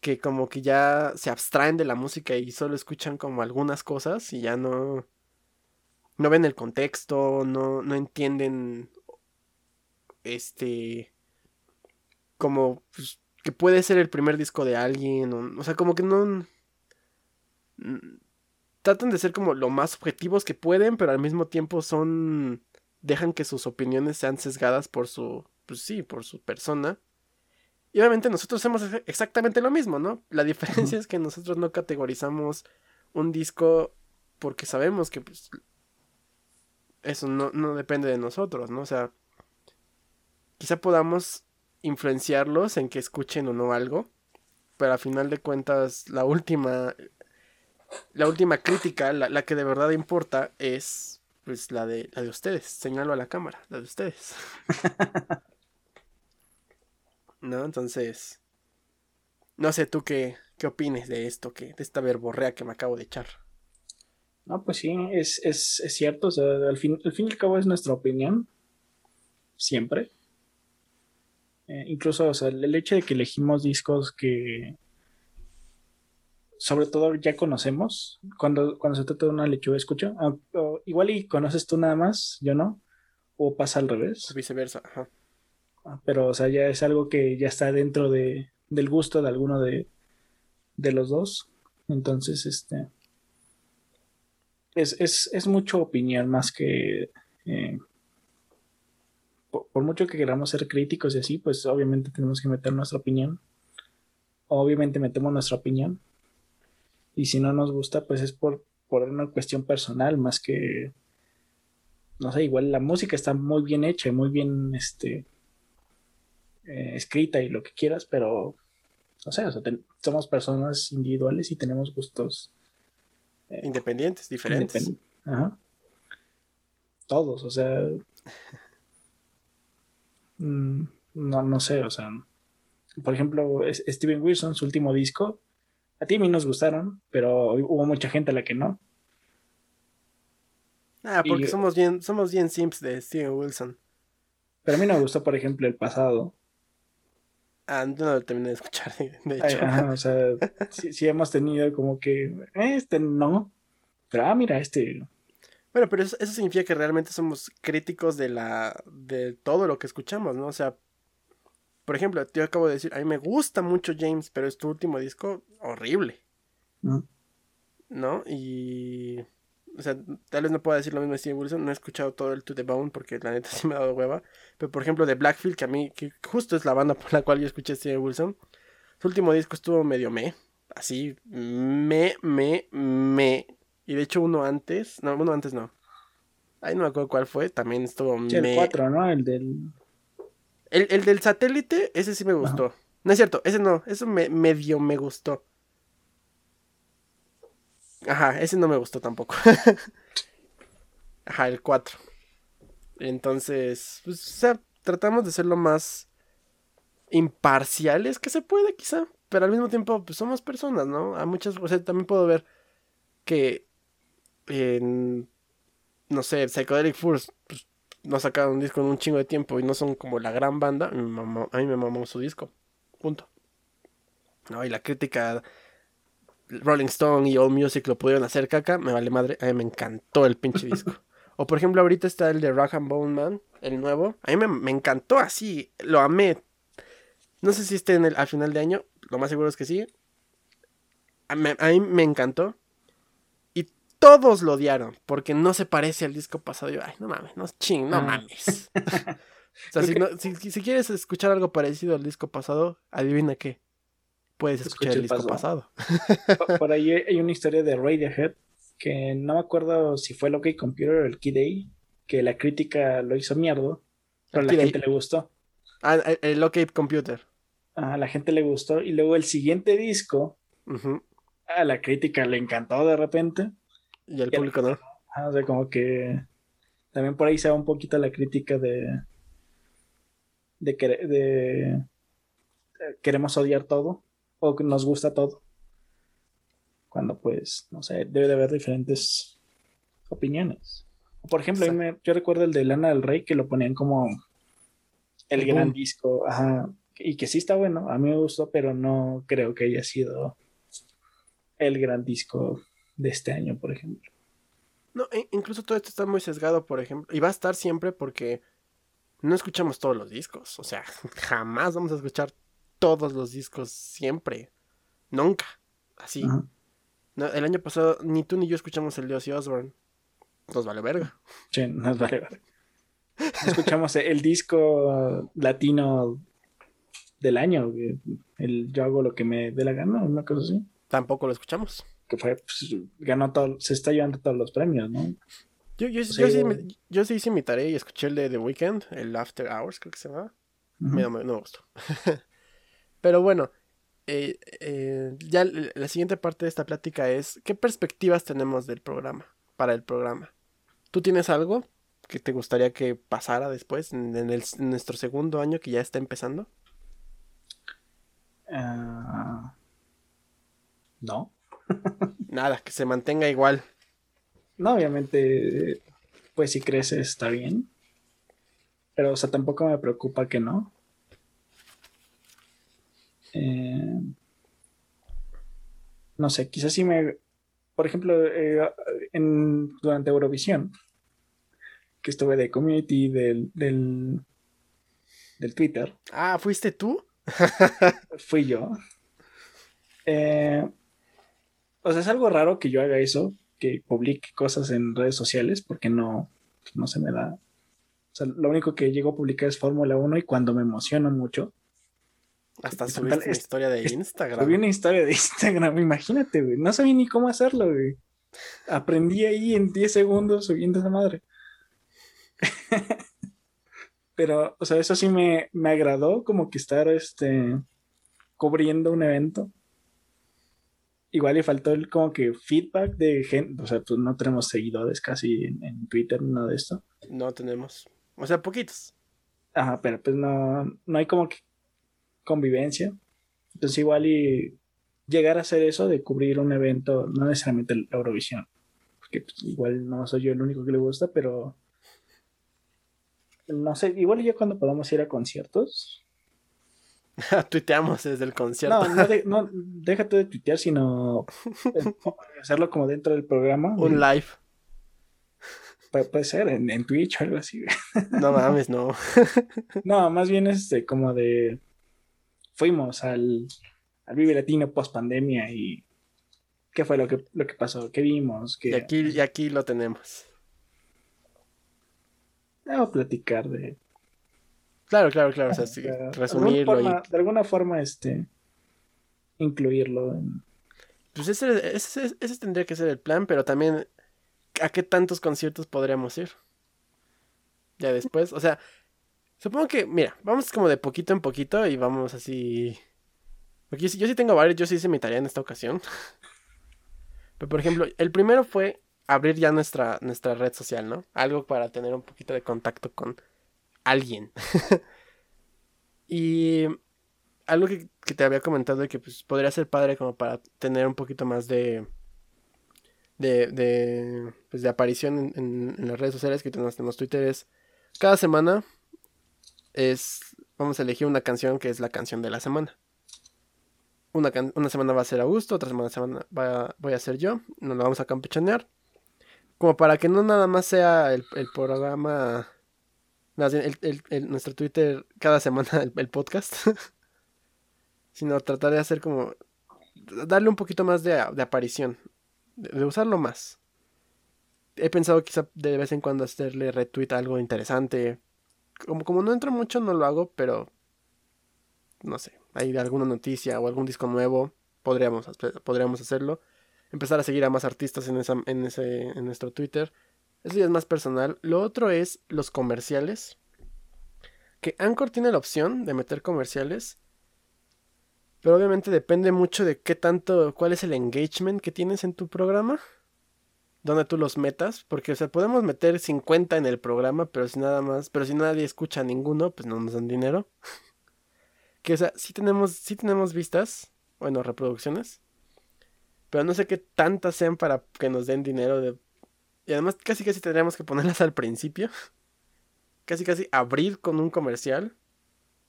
que como que ya se abstraen de la música y solo escuchan como algunas cosas y ya no no ven el contexto, no, no entienden este como pues, que puede ser el primer disco de alguien, o, o sea, como que no tratan de ser como lo más objetivos que pueden, pero al mismo tiempo son dejan que sus opiniones sean sesgadas por su pues sí, por su persona. Y obviamente nosotros hacemos exactamente lo mismo, ¿no? La diferencia es que nosotros no categorizamos un disco porque sabemos que pues, eso no, depende de nosotros, ¿no? O sea, quizá podamos influenciarlos en que escuchen o no algo, pero a final de cuentas la última la última crítica, la, que de verdad importa es pues la de la de ustedes, señalo a la cámara, la de ustedes. ¿No? Entonces, no sé tú qué qué opines de esto que de esta verborrea que me acabo de echar. No, pues sí, es, es, es cierto. O sea, al fin, al fin y al cabo es nuestra opinión. Siempre. Eh, incluso, o sea, el hecho de que elegimos discos que sobre todo ya conocemos. Cuando, cuando se trata de una lechuga, escucho. Ah, igual y conoces tú nada más, yo no. O pasa al revés. Viceversa, ajá. Ah, pero, o sea, ya es algo que ya está dentro de, del gusto de alguno de, de los dos. Entonces, este es, es, es mucho opinión más que... Eh, por, mucho que queramos ser críticos y así, pues obviamente tenemos que meter nuestra opinión. Obviamente metemos nuestra opinión. Y si no nos gusta, pues es por, por una cuestión personal más que no sé, igual la música está muy bien hecha, muy bien este, eh, escrita y lo que quieras, pero no sé, somos personas individuales y tenemos gustos independientes, diferentes. Ajá. Todos, o sea, mm, no, no sé, o sea, por ejemplo, Steven Wilson, su último disco, a ti y a mí nos gustaron, pero hubo mucha gente a la que no. Ah, porque somos bien, somos bien simps de Steven Wilson. Pero a mí no me gustó, por ejemplo, el pasado. Ah, no lo terminé de escuchar, de hecho. o sea, sí, hemos tenido como que, este no, pero ah, mira, este. Bueno, pero eso, eso, significa que realmente somos críticos de la, de todo lo que escuchamos, ¿no? O sea, por ejemplo, yo acabo de decir, a mí me gusta mucho James, pero es tu último disco horrible. Mm. ¿No? Y o sea, tal vez no pueda decir lo mismo de Steven Wilson, no he escuchado todo el To The Bone porque la neta sí me ha dado hueva, pero por ejemplo de Blackfield, que a mí, que justo es la banda por la cual yo escuché a Steven Wilson, su último disco estuvo medio me, así, me, me, me, y de hecho uno antes, no, uno antes no, ahí no me acuerdo cuál fue, también estuvo me. El 4, ¿no? El del... El, del satélite, ese sí me gustó. No es cierto, ese no, eso me, medio me gustó. Ajá, ese no me gustó tampoco. Ajá, el 4. Entonces, pues, o sea, tratamos de ser lo más imparciales que se puede, quizá. Pero al mismo tiempo, pues somos personas, ¿no? A muchas, o sea, también puedo ver que en, no sé, Psychedelic Furs, pues, no sacaron un disco en un chingo de tiempo y no son como la gran banda. a mí me mamó su disco. Punto. No, y la crítica Rolling Stone y All Music lo pudieron hacer caca, me vale madre. A mí me encantó el pinche disco. o por ejemplo, ahorita está el de Rock and Bone Man, el nuevo. A mí me, encantó así, lo amé. No sé si esté en el, al final de año, lo más seguro es que sí. A, mí me encantó. Y todos lo odiaron, porque no se parece al disco pasado. Yo, ay, no mames, no ching, no ah. mames. o sea, si, si quieres escuchar algo parecido al disco pasado, adivina qué puedes escuchar el disco pasado. Por ahí hay una historia de Radiohead que no me acuerdo si fue el OK Computer o el Key Day, que la crítica lo hizo mierda, pero a la gente le gustó. Ah, el OK Computer. A la gente le gustó y luego el siguiente disco a la crítica le encantó de repente. Y al público no. o sea, como que también por ahí se va un poquito la crítica de de, de queremos odiar todo o que nos gusta todo. Cuando pues, no sé, debe de haber diferentes opiniones. Por ejemplo, yo recuerdo el de Lana del Rey que lo ponían como el gran disco, ajá, y que sí está bueno, a mí me gustó, pero no creo que haya sido el gran disco de este año, por ejemplo. No, e, incluso todo esto está muy sesgado, por ejemplo, y va a estar siempre porque no escuchamos todos los discos, o sea, jamás vamos a escuchar todos los discos siempre. Nunca. Así. el año pasado ni tú ni yo escuchamos el de Ozzy Osbourne. Nos vale verga. Sí, nos vale verga. escuchamos el disco latino del año. El Yo hago lo que me dé la gana, una cosa así. Tampoco lo escuchamos. Que fue, pues, ganó todo, se está llevando todos los premios, ¿no? Yo, yo, yo, sí, yo sí hice mi tarea y escuché el de The Weeknd, el After Hours, creo que se llama. no, me gustó. Pero bueno, eh, eh, ya la siguiente parte de esta plática es, ¿qué perspectivas tenemos del programa, para el programa? ¿Tú tienes algo que te gustaría que pasara después, en, nuestro segundo año que ya está empezando? Ah, no. Nada, que se mantenga igual. No, obviamente, pues si crece está bien. Pero, o sea, tampoco me preocupa que no. Eh, no sé, quizás si me, por ejemplo, eh, en, durante Eurovisión, que estuve de community del, del, Twitter. Ah, ¿fuiste tú? fui yo. Eh, o sea, es algo raro que yo haga eso, que publique cosas en redes sociales, porque no, no se me da. O sea, lo único que llego a publicar es Fórmula 1 y cuando me emociono mucho, hasta subiste una historia de Instagram. Subí una historia de Instagram, imagínate, güey. No sabía ni cómo hacerlo, güey. Aprendí ahí en 10 segundos subiendo esa madre. Pero, o sea, eso sí me, me agradó, como que estar este, cubriendo un evento. Igual le faltó el como que feedback de gente, o sea, pues no tenemos seguidores casi en, en Twitter, nada de esto. No tenemos. O sea, poquitos. Ajá, pero pues no, no hay como que convivencia. Entonces igual y llegar a hacer eso de cubrir un evento, no necesariamente el Eurovisión, porque pues, igual no soy yo el único que le gusta, pero no sé, igual y ya cuando podamos ir a conciertos. Tuiteamos desde el concierto. No, no, de- no, déjate de tuitear, sino hacerlo como dentro del programa. Un live. Pu- puede ser en, en Twitch o algo así. No mames, no. No, más bien este, como de. Fuimos al, al Vive Latino post pandemia y. ¿Qué fue lo que, lo que pasó? ¿Qué vimos? ¿Qué, Y aquí, y aquí lo tenemos. A platicar de. Claro, claro, claro. O sea, sí, de alguna resumirlo y forma- de alguna forma, este. Incluirlo en. Pues ese, ese, ese tendría que ser el plan, pero también ¿a qué tantos conciertos podríamos ir? Ya después, o sea, supongo que, mira, vamos como de poquito en poquito y vamos así... Porque yo, sí- yo sí tengo varios, yo sí hice mi tarea en esta ocasión. Pero por ejemplo, el primero fue abrir ya nuestra, nuestra red social, ¿no? Algo para tener un poquito de contacto con alguien. y algo que, que te había comentado de que pues, podría ser padre como para tener un poquito más de de, de, pues, de aparición en, en- en las redes sociales que tenemos, tenemos Twitter es cada semana es vamos a elegir una canción que es la canción de la semana una, una semana va a ser Augusto otra semana, va- voy a ser yo nos lo vamos a campechanear como para que no nada más sea el, el programa el, nuestro Twitter cada semana el, podcast sino tratar de hacer como darle un poquito más de, de aparición de, de usarlo más. He pensado quizá de vez en cuando hacerle retweet a algo interesante. Como, como no entro mucho, no lo hago, pero no sé, hay alguna noticia o algún disco nuevo, podríamos, podríamos hacerlo. Empezar a seguir a más artistas en, esa, en, ese, en nuestro Twitter. Eso ya es más personal. Lo otro es los comerciales. Que Anchor tiene la opción de meter comerciales. Pero obviamente depende mucho de qué tanto, cuál es el engagement que tienes en tu programa. Donde tú los metas. Porque, o sea, podemos meter 50 en el programa, pero si nada más, pero si nadie escucha a ninguno, pues no nos dan dinero. que, o sea, sí tenemos, sí tenemos vistas, bueno, reproducciones. Pero no sé qué tantas sean para que nos den dinero de... Y además casi casi tendríamos que ponerlas al principio. Casi casi abrir con un comercial.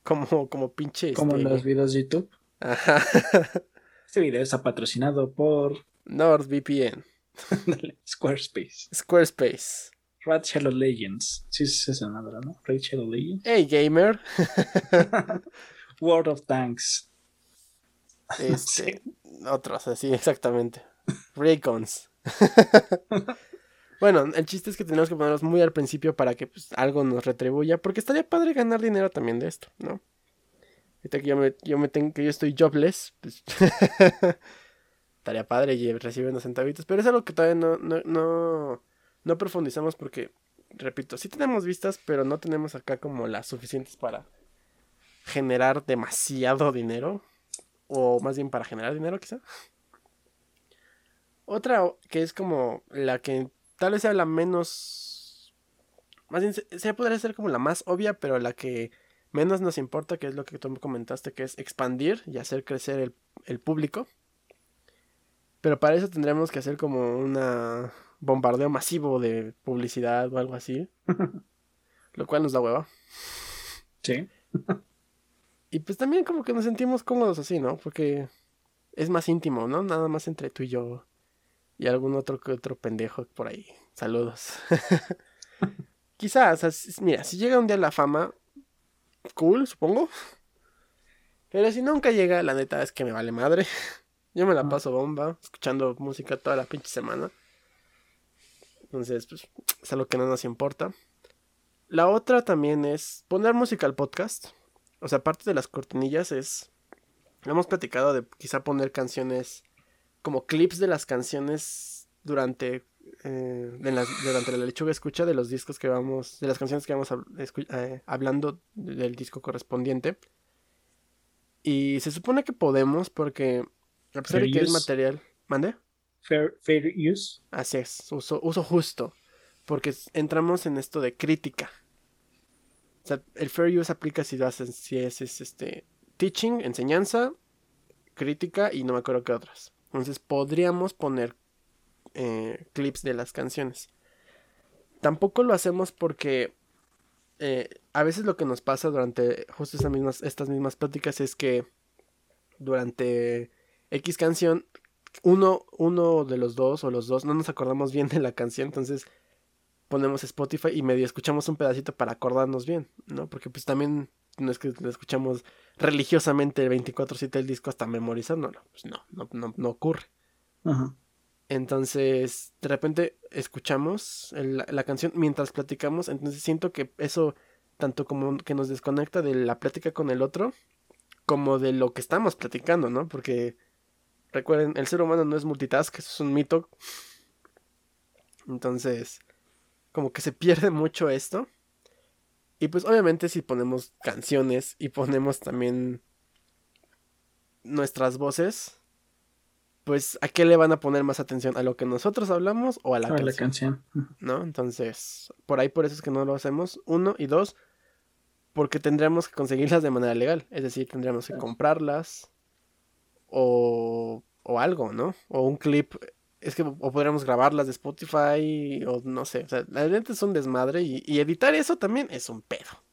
Como, como pinche... Como este, los videos de YouTube. Ajá. Este video está patrocinado por NordVPN. Squarespace. Squarespace. Red Shadow Legends. Sí, es esa madre, ¿no? Red Shadow Legends. Hey gamer. World of Tanks. Este, otros, así, exactamente. Raycons. bueno, el chiste es que tenemos que ponerlos muy al principio para que pues, algo nos retribuya. Porque estaría padre ganar dinero también de esto, ¿no? Ahorita que yo me, yo me tengo, que yo estoy jobless, pues estaría padre y recibir unos centavitos. Pero es algo que todavía no, no, no, no profundizamos porque, repito, sí tenemos vistas, pero no tenemos acá como las suficientes para generar demasiado dinero. O más bien para generar dinero, quizá. Otra que es como la que tal vez sea la menos. Más bien, se podría ser como la más obvia, pero la que menos nos importa, que es lo que tú me comentaste, que es expandir y hacer crecer el, el público. Pero para eso tendríamos que hacer como una bombardeo masivo de publicidad o algo así. lo cual nos da hueva. Sí. Y pues también como que nos sentimos cómodos así, ¿no? Porque es más íntimo, ¿no? Nada más entre tú y yo y algún otro que otro pendejo por ahí. Saludos. Quizás, o sea, si- mira, si llega un día la fama, cool, supongo. Pero si nunca llega, la neta es que me vale madre. Yo me la paso bomba, escuchando música toda la pinche semana. Entonces, pues, es algo que no nos importa. La otra también es poner música al podcast. O sea, aparte de las cortinillas es... Hemos platicado de quizá poner canciones como clips de las canciones durante eh, durante la lechuga escucha de los discos que vamos, de las canciones que vamos eh, hablando del disco correspondiente. Y se supone que podemos porque, a pesar de que es material, ¿mande? Fair, fair use. Así es, uso, uso justo, porque entramos en esto de crítica. O sea, el fair use aplica si, haces, si es, es este teaching, enseñanza, crítica y no me acuerdo qué otras. Entonces podríamos poner eh, clips de las canciones. Tampoco lo hacemos porque eh, a veces lo que nos pasa durante justo estas mismas, estas mismas pláticas es que durante X canción, uno, uno de los dos o los dos no nos acordamos bien de la canción, entonces ponemos Spotify y medio escuchamos un pedacito para acordarnos bien, ¿no? Porque pues también no es que lo escuchamos religiosamente 24/7 el disco hasta memorizándolo, pues no, no, no, no ocurre. Ajá. Entonces, de repente escuchamos la canción mientras platicamos, entonces siento que eso tanto como que nos desconecta de la plática con el otro, como de lo que estamos platicando, ¿no? Porque recuerden, el ser humano no es multitask, eso es un mito. Entonces, como que se pierde mucho esto. Y pues obviamente si ponemos canciones y ponemos también nuestras voces, pues ¿a qué le van a poner más atención? ¿A lo que nosotros hablamos o a la, canción? ¿No? Entonces, por ahí por eso es que no lo hacemos. Uno y dos, porque tendríamos que conseguirlas de manera legal. Es decir, tendríamos que comprarlas o, o algo, ¿no? O un clip. Es que o podríamos grabarlas de Spotify o no sé. O sea, la verdad es un desmadre y, y editar eso también es un pedo.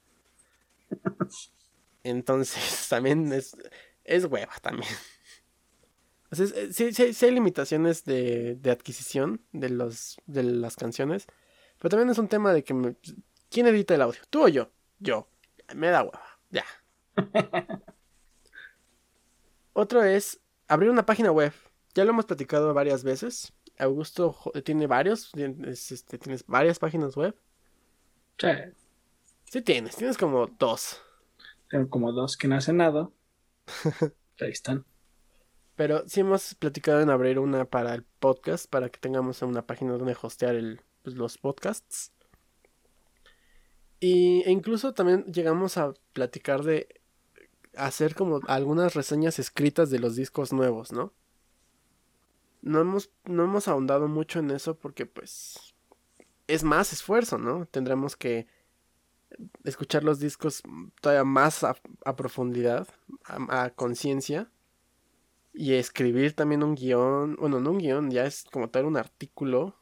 Entonces, también es, es hueva también. Eh, sí, hay limitaciones de, adquisición de, los, de las canciones. Pero también es un tema de que... ¿Quién edita el audio? ¿Tú o yo? Yo. Me da hueva. Ya. Otro es abrir una página web. Ya lo hemos platicado varias veces. Augusto tiene varios. Este, tienes varias páginas web. Sí. Sí tienes. Tienes como dos. Tengo como dos que no hacen nada. Ahí están. Pero sí hemos platicado en abrir una para el podcast, para que tengamos una página donde hostear el, pues, los podcasts. Y, e incluso también llegamos a platicar de hacer como algunas reseñas escritas de los discos nuevos, ¿no? No hemos, no hemos ahondado mucho en eso porque pues es más esfuerzo, ¿no? Tendremos que escuchar los discos todavía más a, profundidad, a conciencia y escribir también un guion, bueno, no un guion, ya es como tal un artículo.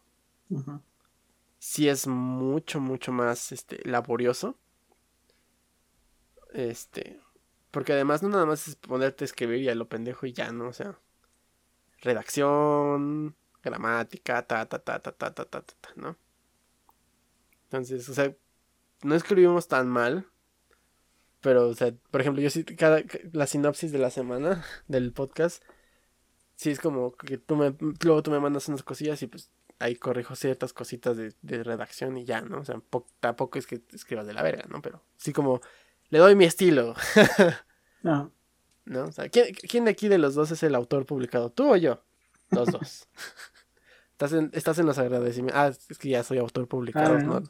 Sí es mucho, mucho más este, laborioso. Este, porque además no nada más es ponerte a escribir y a lo pendejo y ya, ¿no? O sea, redacción, gramática, ta, ta, ta, ta, ta, ta, ta, ta, ¿no? Entonces, o sea, no escribimos tan mal, pero, o sea, por ejemplo, yo sí, cada, la sinopsis de la semana del podcast, sí es como que tú me, luego tú me mandas unas cosillas y pues ahí corrijo ciertas cositas de, redacción y ya, ¿no? O sea, tampoco es que escribas de la verga, ¿no? Pero sí como, le doy mi estilo. no. ¿No? O sea, ¿quién, de aquí de los dos es el autor publicado? ¿Tú o yo? Los dos. estás, en, estás en los agradecimientos. Ah, es que ya soy autor publicado, ah, ¿no?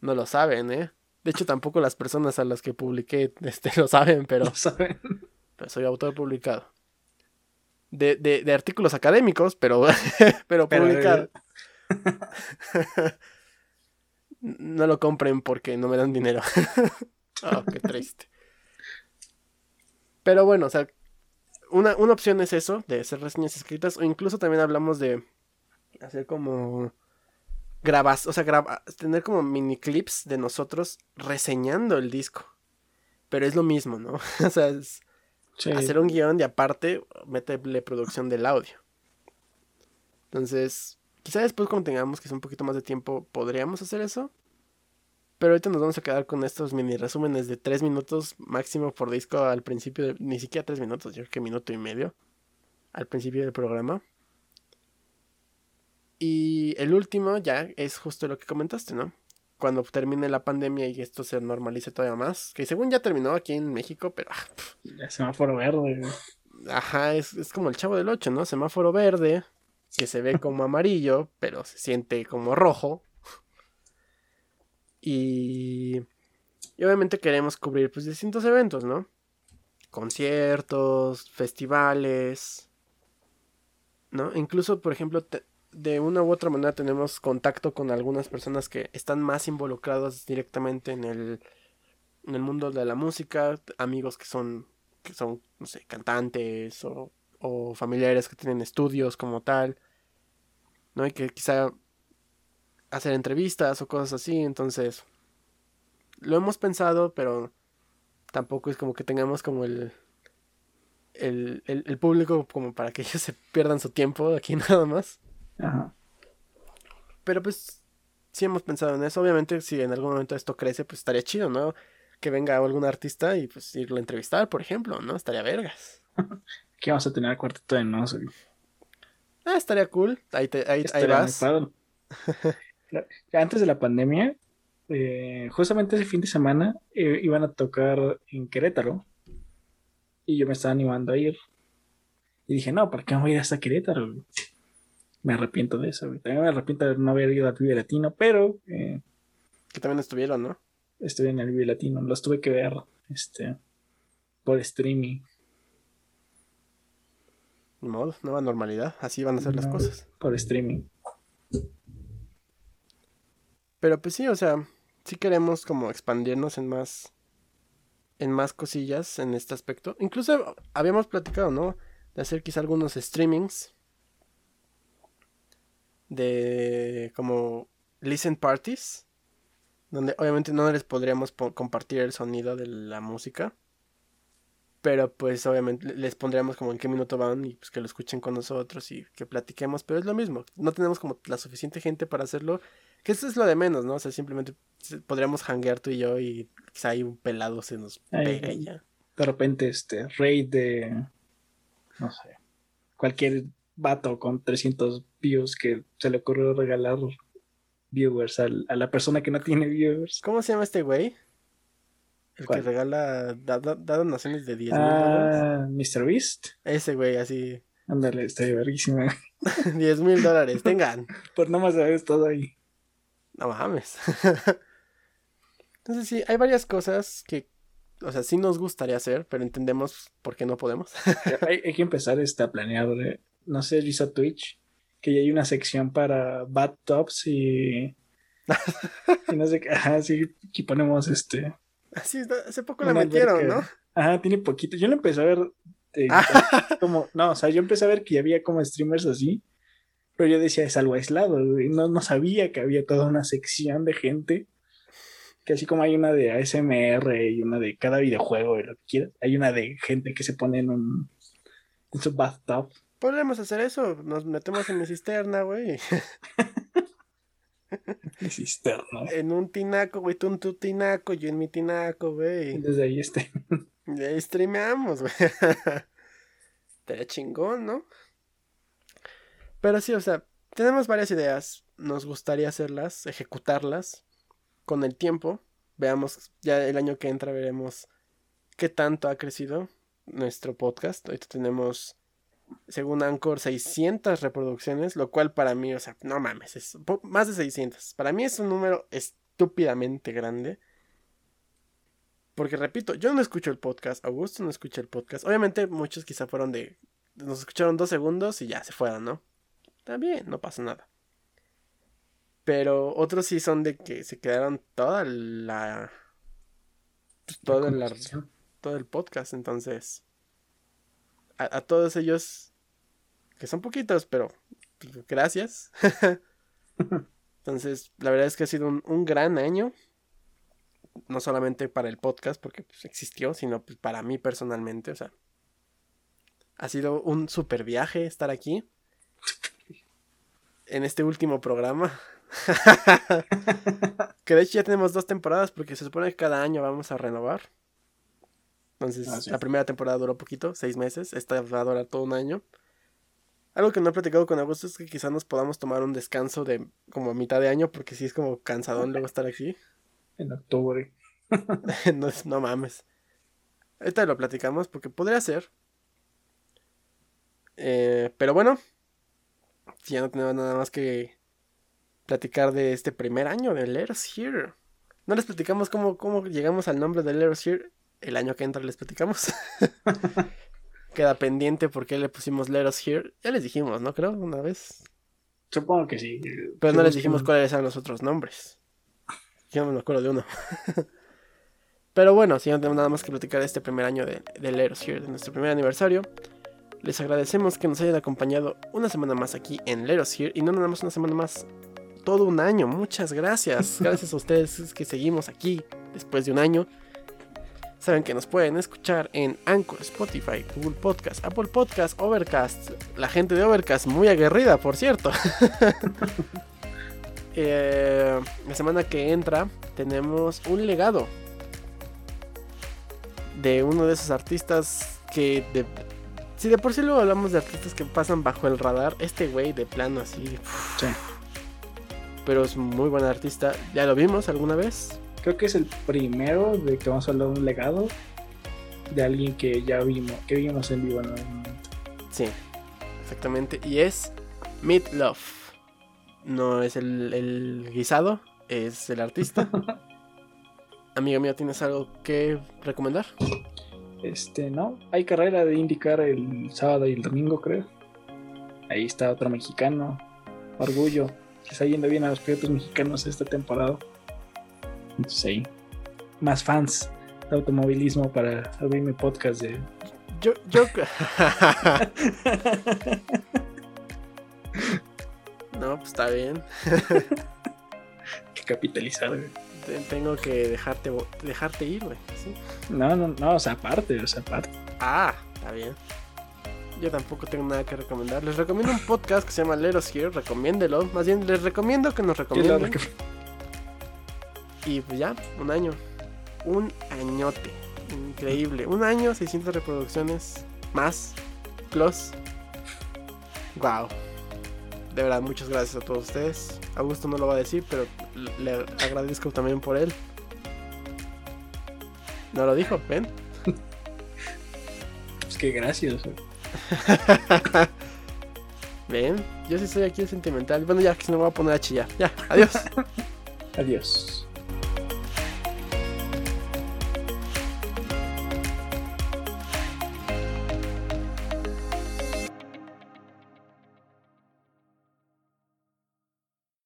No lo saben, ¿eh? De hecho, tampoco las personas a las que publiqué este, lo saben, pero. Lo saben. Pero soy autor publicado. De, de, de artículos académicos, pero, pero, publicado. no lo compren porque no me dan dinero. oh, qué triste. Pero bueno, o sea, una, una opción es eso, de hacer reseñas escritas, o incluso también hablamos de hacer como grabas, o sea, graba, tener como mini clips de nosotros reseñando el disco. Pero es lo mismo, ¿no? o sea, es hacer un guion y aparte meterle producción del audio. Entonces, quizá después cuando tengamos que un poquito más de tiempo podríamos hacer eso. Pero ahorita nos vamos a quedar con estos mini resúmenes de 3 minutos máximo por disco al principio, de, ni siquiera 3 minutos, yo creo que minuto y medio al principio del programa. Y el último ya es justo lo que comentaste, ¿no? Cuando termine la pandemia y esto se normalice todavía más, que según ya terminó aquí en México, pero... Ah, semáforo verde. Ajá, es, como el chavo del 8, ¿no? Semáforo verde. que se ve como amarillo, pero se siente como rojo. Y, y obviamente queremos cubrir pues distintos eventos, ¿no? Conciertos, festivales, ¿no? Incluso, por ejemplo, de una u otra manera tenemos contacto con algunas personas que están más involucradas directamente en el, en el mundo de la música, amigos que son, que son, no sé, cantantes o, o familiares que tienen estudios como tal, ¿no? Y que quizá hacer entrevistas o cosas así, entonces lo hemos pensado, pero tampoco es como que tengamos como el, el, el, público como para que ellos se pierdan su tiempo aquí nada más. Ajá. Pero pues sí hemos pensado en eso. Obviamente si en algún momento esto crece, pues estaría chido, ¿no? Que venga algún artista y pues irlo a entrevistar, por ejemplo, ¿no? Estaría vergas. ¿Qué vamos a tener cuarteto de no? Ah, estaría cool. Ahí, te, ahí, ahí vas. Antes de la pandemia, eh, justamente ese fin de semana eh, iban a tocar en Querétaro y yo me estaba animando a ir. Y dije, no, ¿para qué voy a ir hasta Querétaro? Me arrepiento de eso. También me arrepiento de no haber ido a Vive Latino, pero... Eh, que también estuvieron, ¿no? Estuve en el Vive Latino, los tuve que ver este, por streaming. Ni modo, nueva normalidad, así van a ser las cosas. Por streaming. Pero pues sí, o sea, sí queremos como expandirnos en más en más cosillas en este aspecto. Incluso habíamos platicado, ¿no? De hacer quizá algunos streamings de como listen parties, donde obviamente no les podríamos compartir el sonido de la música, pero pues obviamente les pondríamos como en qué minuto van y pues que lo escuchen con nosotros y que platiquemos, pero es lo mismo, no tenemos como la suficiente gente para hacerlo, que eso es lo de menos, ¿no? O sea, simplemente podríamos hanguear tú y yo y quizá hay un pelado se nos pega y ya. De repente, este, rey de, no sé, cualquier vato con 300 views que se le ocurrió regalar viewers a la persona que no tiene viewers. ¿Cómo se llama este güey? El que regala, da, donaciones de 10 mil ah, Mr. Beast. Ese güey, así. Ándale, estoy verguísima. 10 mil dólares, tengan. Por no más sabes todo ahí. No mames. Entonces sí, hay varias cosas que, o sea, sí nos gustaría hacer, pero entendemos por qué no podemos. hay, que empezar este, a planear, eh, no sé, hizo Twitch, que ya hay una sección para bad tops y... y no sé qué, ajá, sí, aquí ponemos este Así, hace poco la metieron, ¿no? Ajá, tiene poquito. Yo lo empecé a ver ah. como, no, o sea, yo empecé a ver que había como streamers así, pero yo decía, es algo aislado, No, no sabía que había toda una sección de gente, que así como hay una de ASMR y una de cada videojuego y lo que quieras, hay una de gente que se pone en un en su bathtub. Podríamos hacer eso, nos metemos en mi cisterna, güey. cisterna. En un tinaco, güey, tú en tu tinaco, yo en mi tinaco, güey. Desde ahí este. De ahí streameamos, güey. Estaría chingón, ¿no? Pero sí, o sea, tenemos varias ideas. Nos gustaría hacerlas, ejecutarlas con el tiempo. Veamos, ya el año que entra veremos qué tanto ha crecido nuestro podcast. Ahorita tenemos según Anchor, 600 reproducciones, lo cual para mí, o sea, no mames, es más de 600. Para mí es un número estúpidamente grande. Porque repito, yo no escucho el podcast, Augusto no escucha el podcast. Obviamente muchos quizá fueron de... Nos escucharon dos segundos y ya se fueron, ¿no? Bien, no pasa nada. Pero otros sí son de que se quedaron toda la... Pues, todo, el, todo el podcast, entonces a, todos ellos, que son poquitos, pero pues, gracias. Entonces, la verdad es que ha sido un, gran año. No solamente para el podcast, porque pues, existió, sino pues, para mí personalmente. O sea, ha sido un super viaje estar aquí. En este último programa. que de hecho ya tenemos dos temporadas porque se supone que cada año vamos a renovar. Entonces, la primera temporada duró poquito, seis meses. Esta va a durar todo un año. Algo que no he platicado con Augusto es que quizás nos podamos tomar un descanso de como mitad de año, porque sí es como cansadón luego estar aquí. En octubre. no, no mames. Ahorita lo platicamos porque podría ser. Eh, pero bueno, Si ya no tenemos nada más que platicar de este primer año de Let Us Here. No les platicamos cómo, cómo llegamos al nombre de Let Us Here. El año que entra les platicamos. Queda pendiente porque le pusimos Let Us Here. Ya les dijimos, ¿no? Creo, una vez. Supongo que sí. Pero no les dijimos cuáles eran los otros nombres. Yo no me acuerdo de uno. Pero bueno, si no tenemos nada más que platicar de este primer año de, de Let Us Here, de nuestro primer aniversario. Les agradecemos que nos hayan acompañado una semana más aquí en Let Us Here. Y no nada más una semana más, todo un año. Muchas gracias. Gracias a ustedes que seguimos aquí después de un año. Saben que nos pueden escuchar en Anchor, Spotify, Google Podcast, Apple Podcast, Overcast. La gente de Overcast muy aguerrida, por cierto. Eh, la semana que entra tenemos un legado de uno de esos artistas que de, si de por sí luego hablamos de artistas que pasan bajo el radar, este güey de plano así. Sí. Pero es muy buen artista. ¿Ya lo vimos alguna vez? Creo que es el primero de que vamos a hablar de un legado de alguien que ya vimos, que vimos en vivo en algún momento. Sí, exactamente. Y es Meat Love. No es el, el guisado, es el artista. Amigo mío, ¿tienes algo que recomendar? Este, no, hay carrera de indicar el sábado y el domingo, creo. Ahí está otro mexicano. Orgullo. Que está yendo bien a los pilotos mexicanos esta temporada. Entonces ahí. Más fans de automovilismo para abrir mi podcast de. Yo, yo. no, pues está bien. que capitalizar, güey. Te- Tengo que dejarte, dejarte ir, güey. ¿sí? No, no, no, o sea, aparte, o sea, aparte. Ah, está bien. Yo tampoco tengo nada que recomendar. Les recomiendo un podcast que se llama Let Us Here. Recomiéndelo. Más bien, les recomiendo que nos recomienden. Y pues ya, un año. Un añote. Increíble. Un año, 600 reproducciones. Más. Plus. Wow. De verdad, muchas gracias a todos ustedes. Augusto no lo va a decir, pero le agradezco también por él. No lo dijo, ven. Pues que gracias. Ven, yo sí soy aquí sentimental. Bueno, ya que se me voy a poner a chillar. Ya, adiós. Adiós.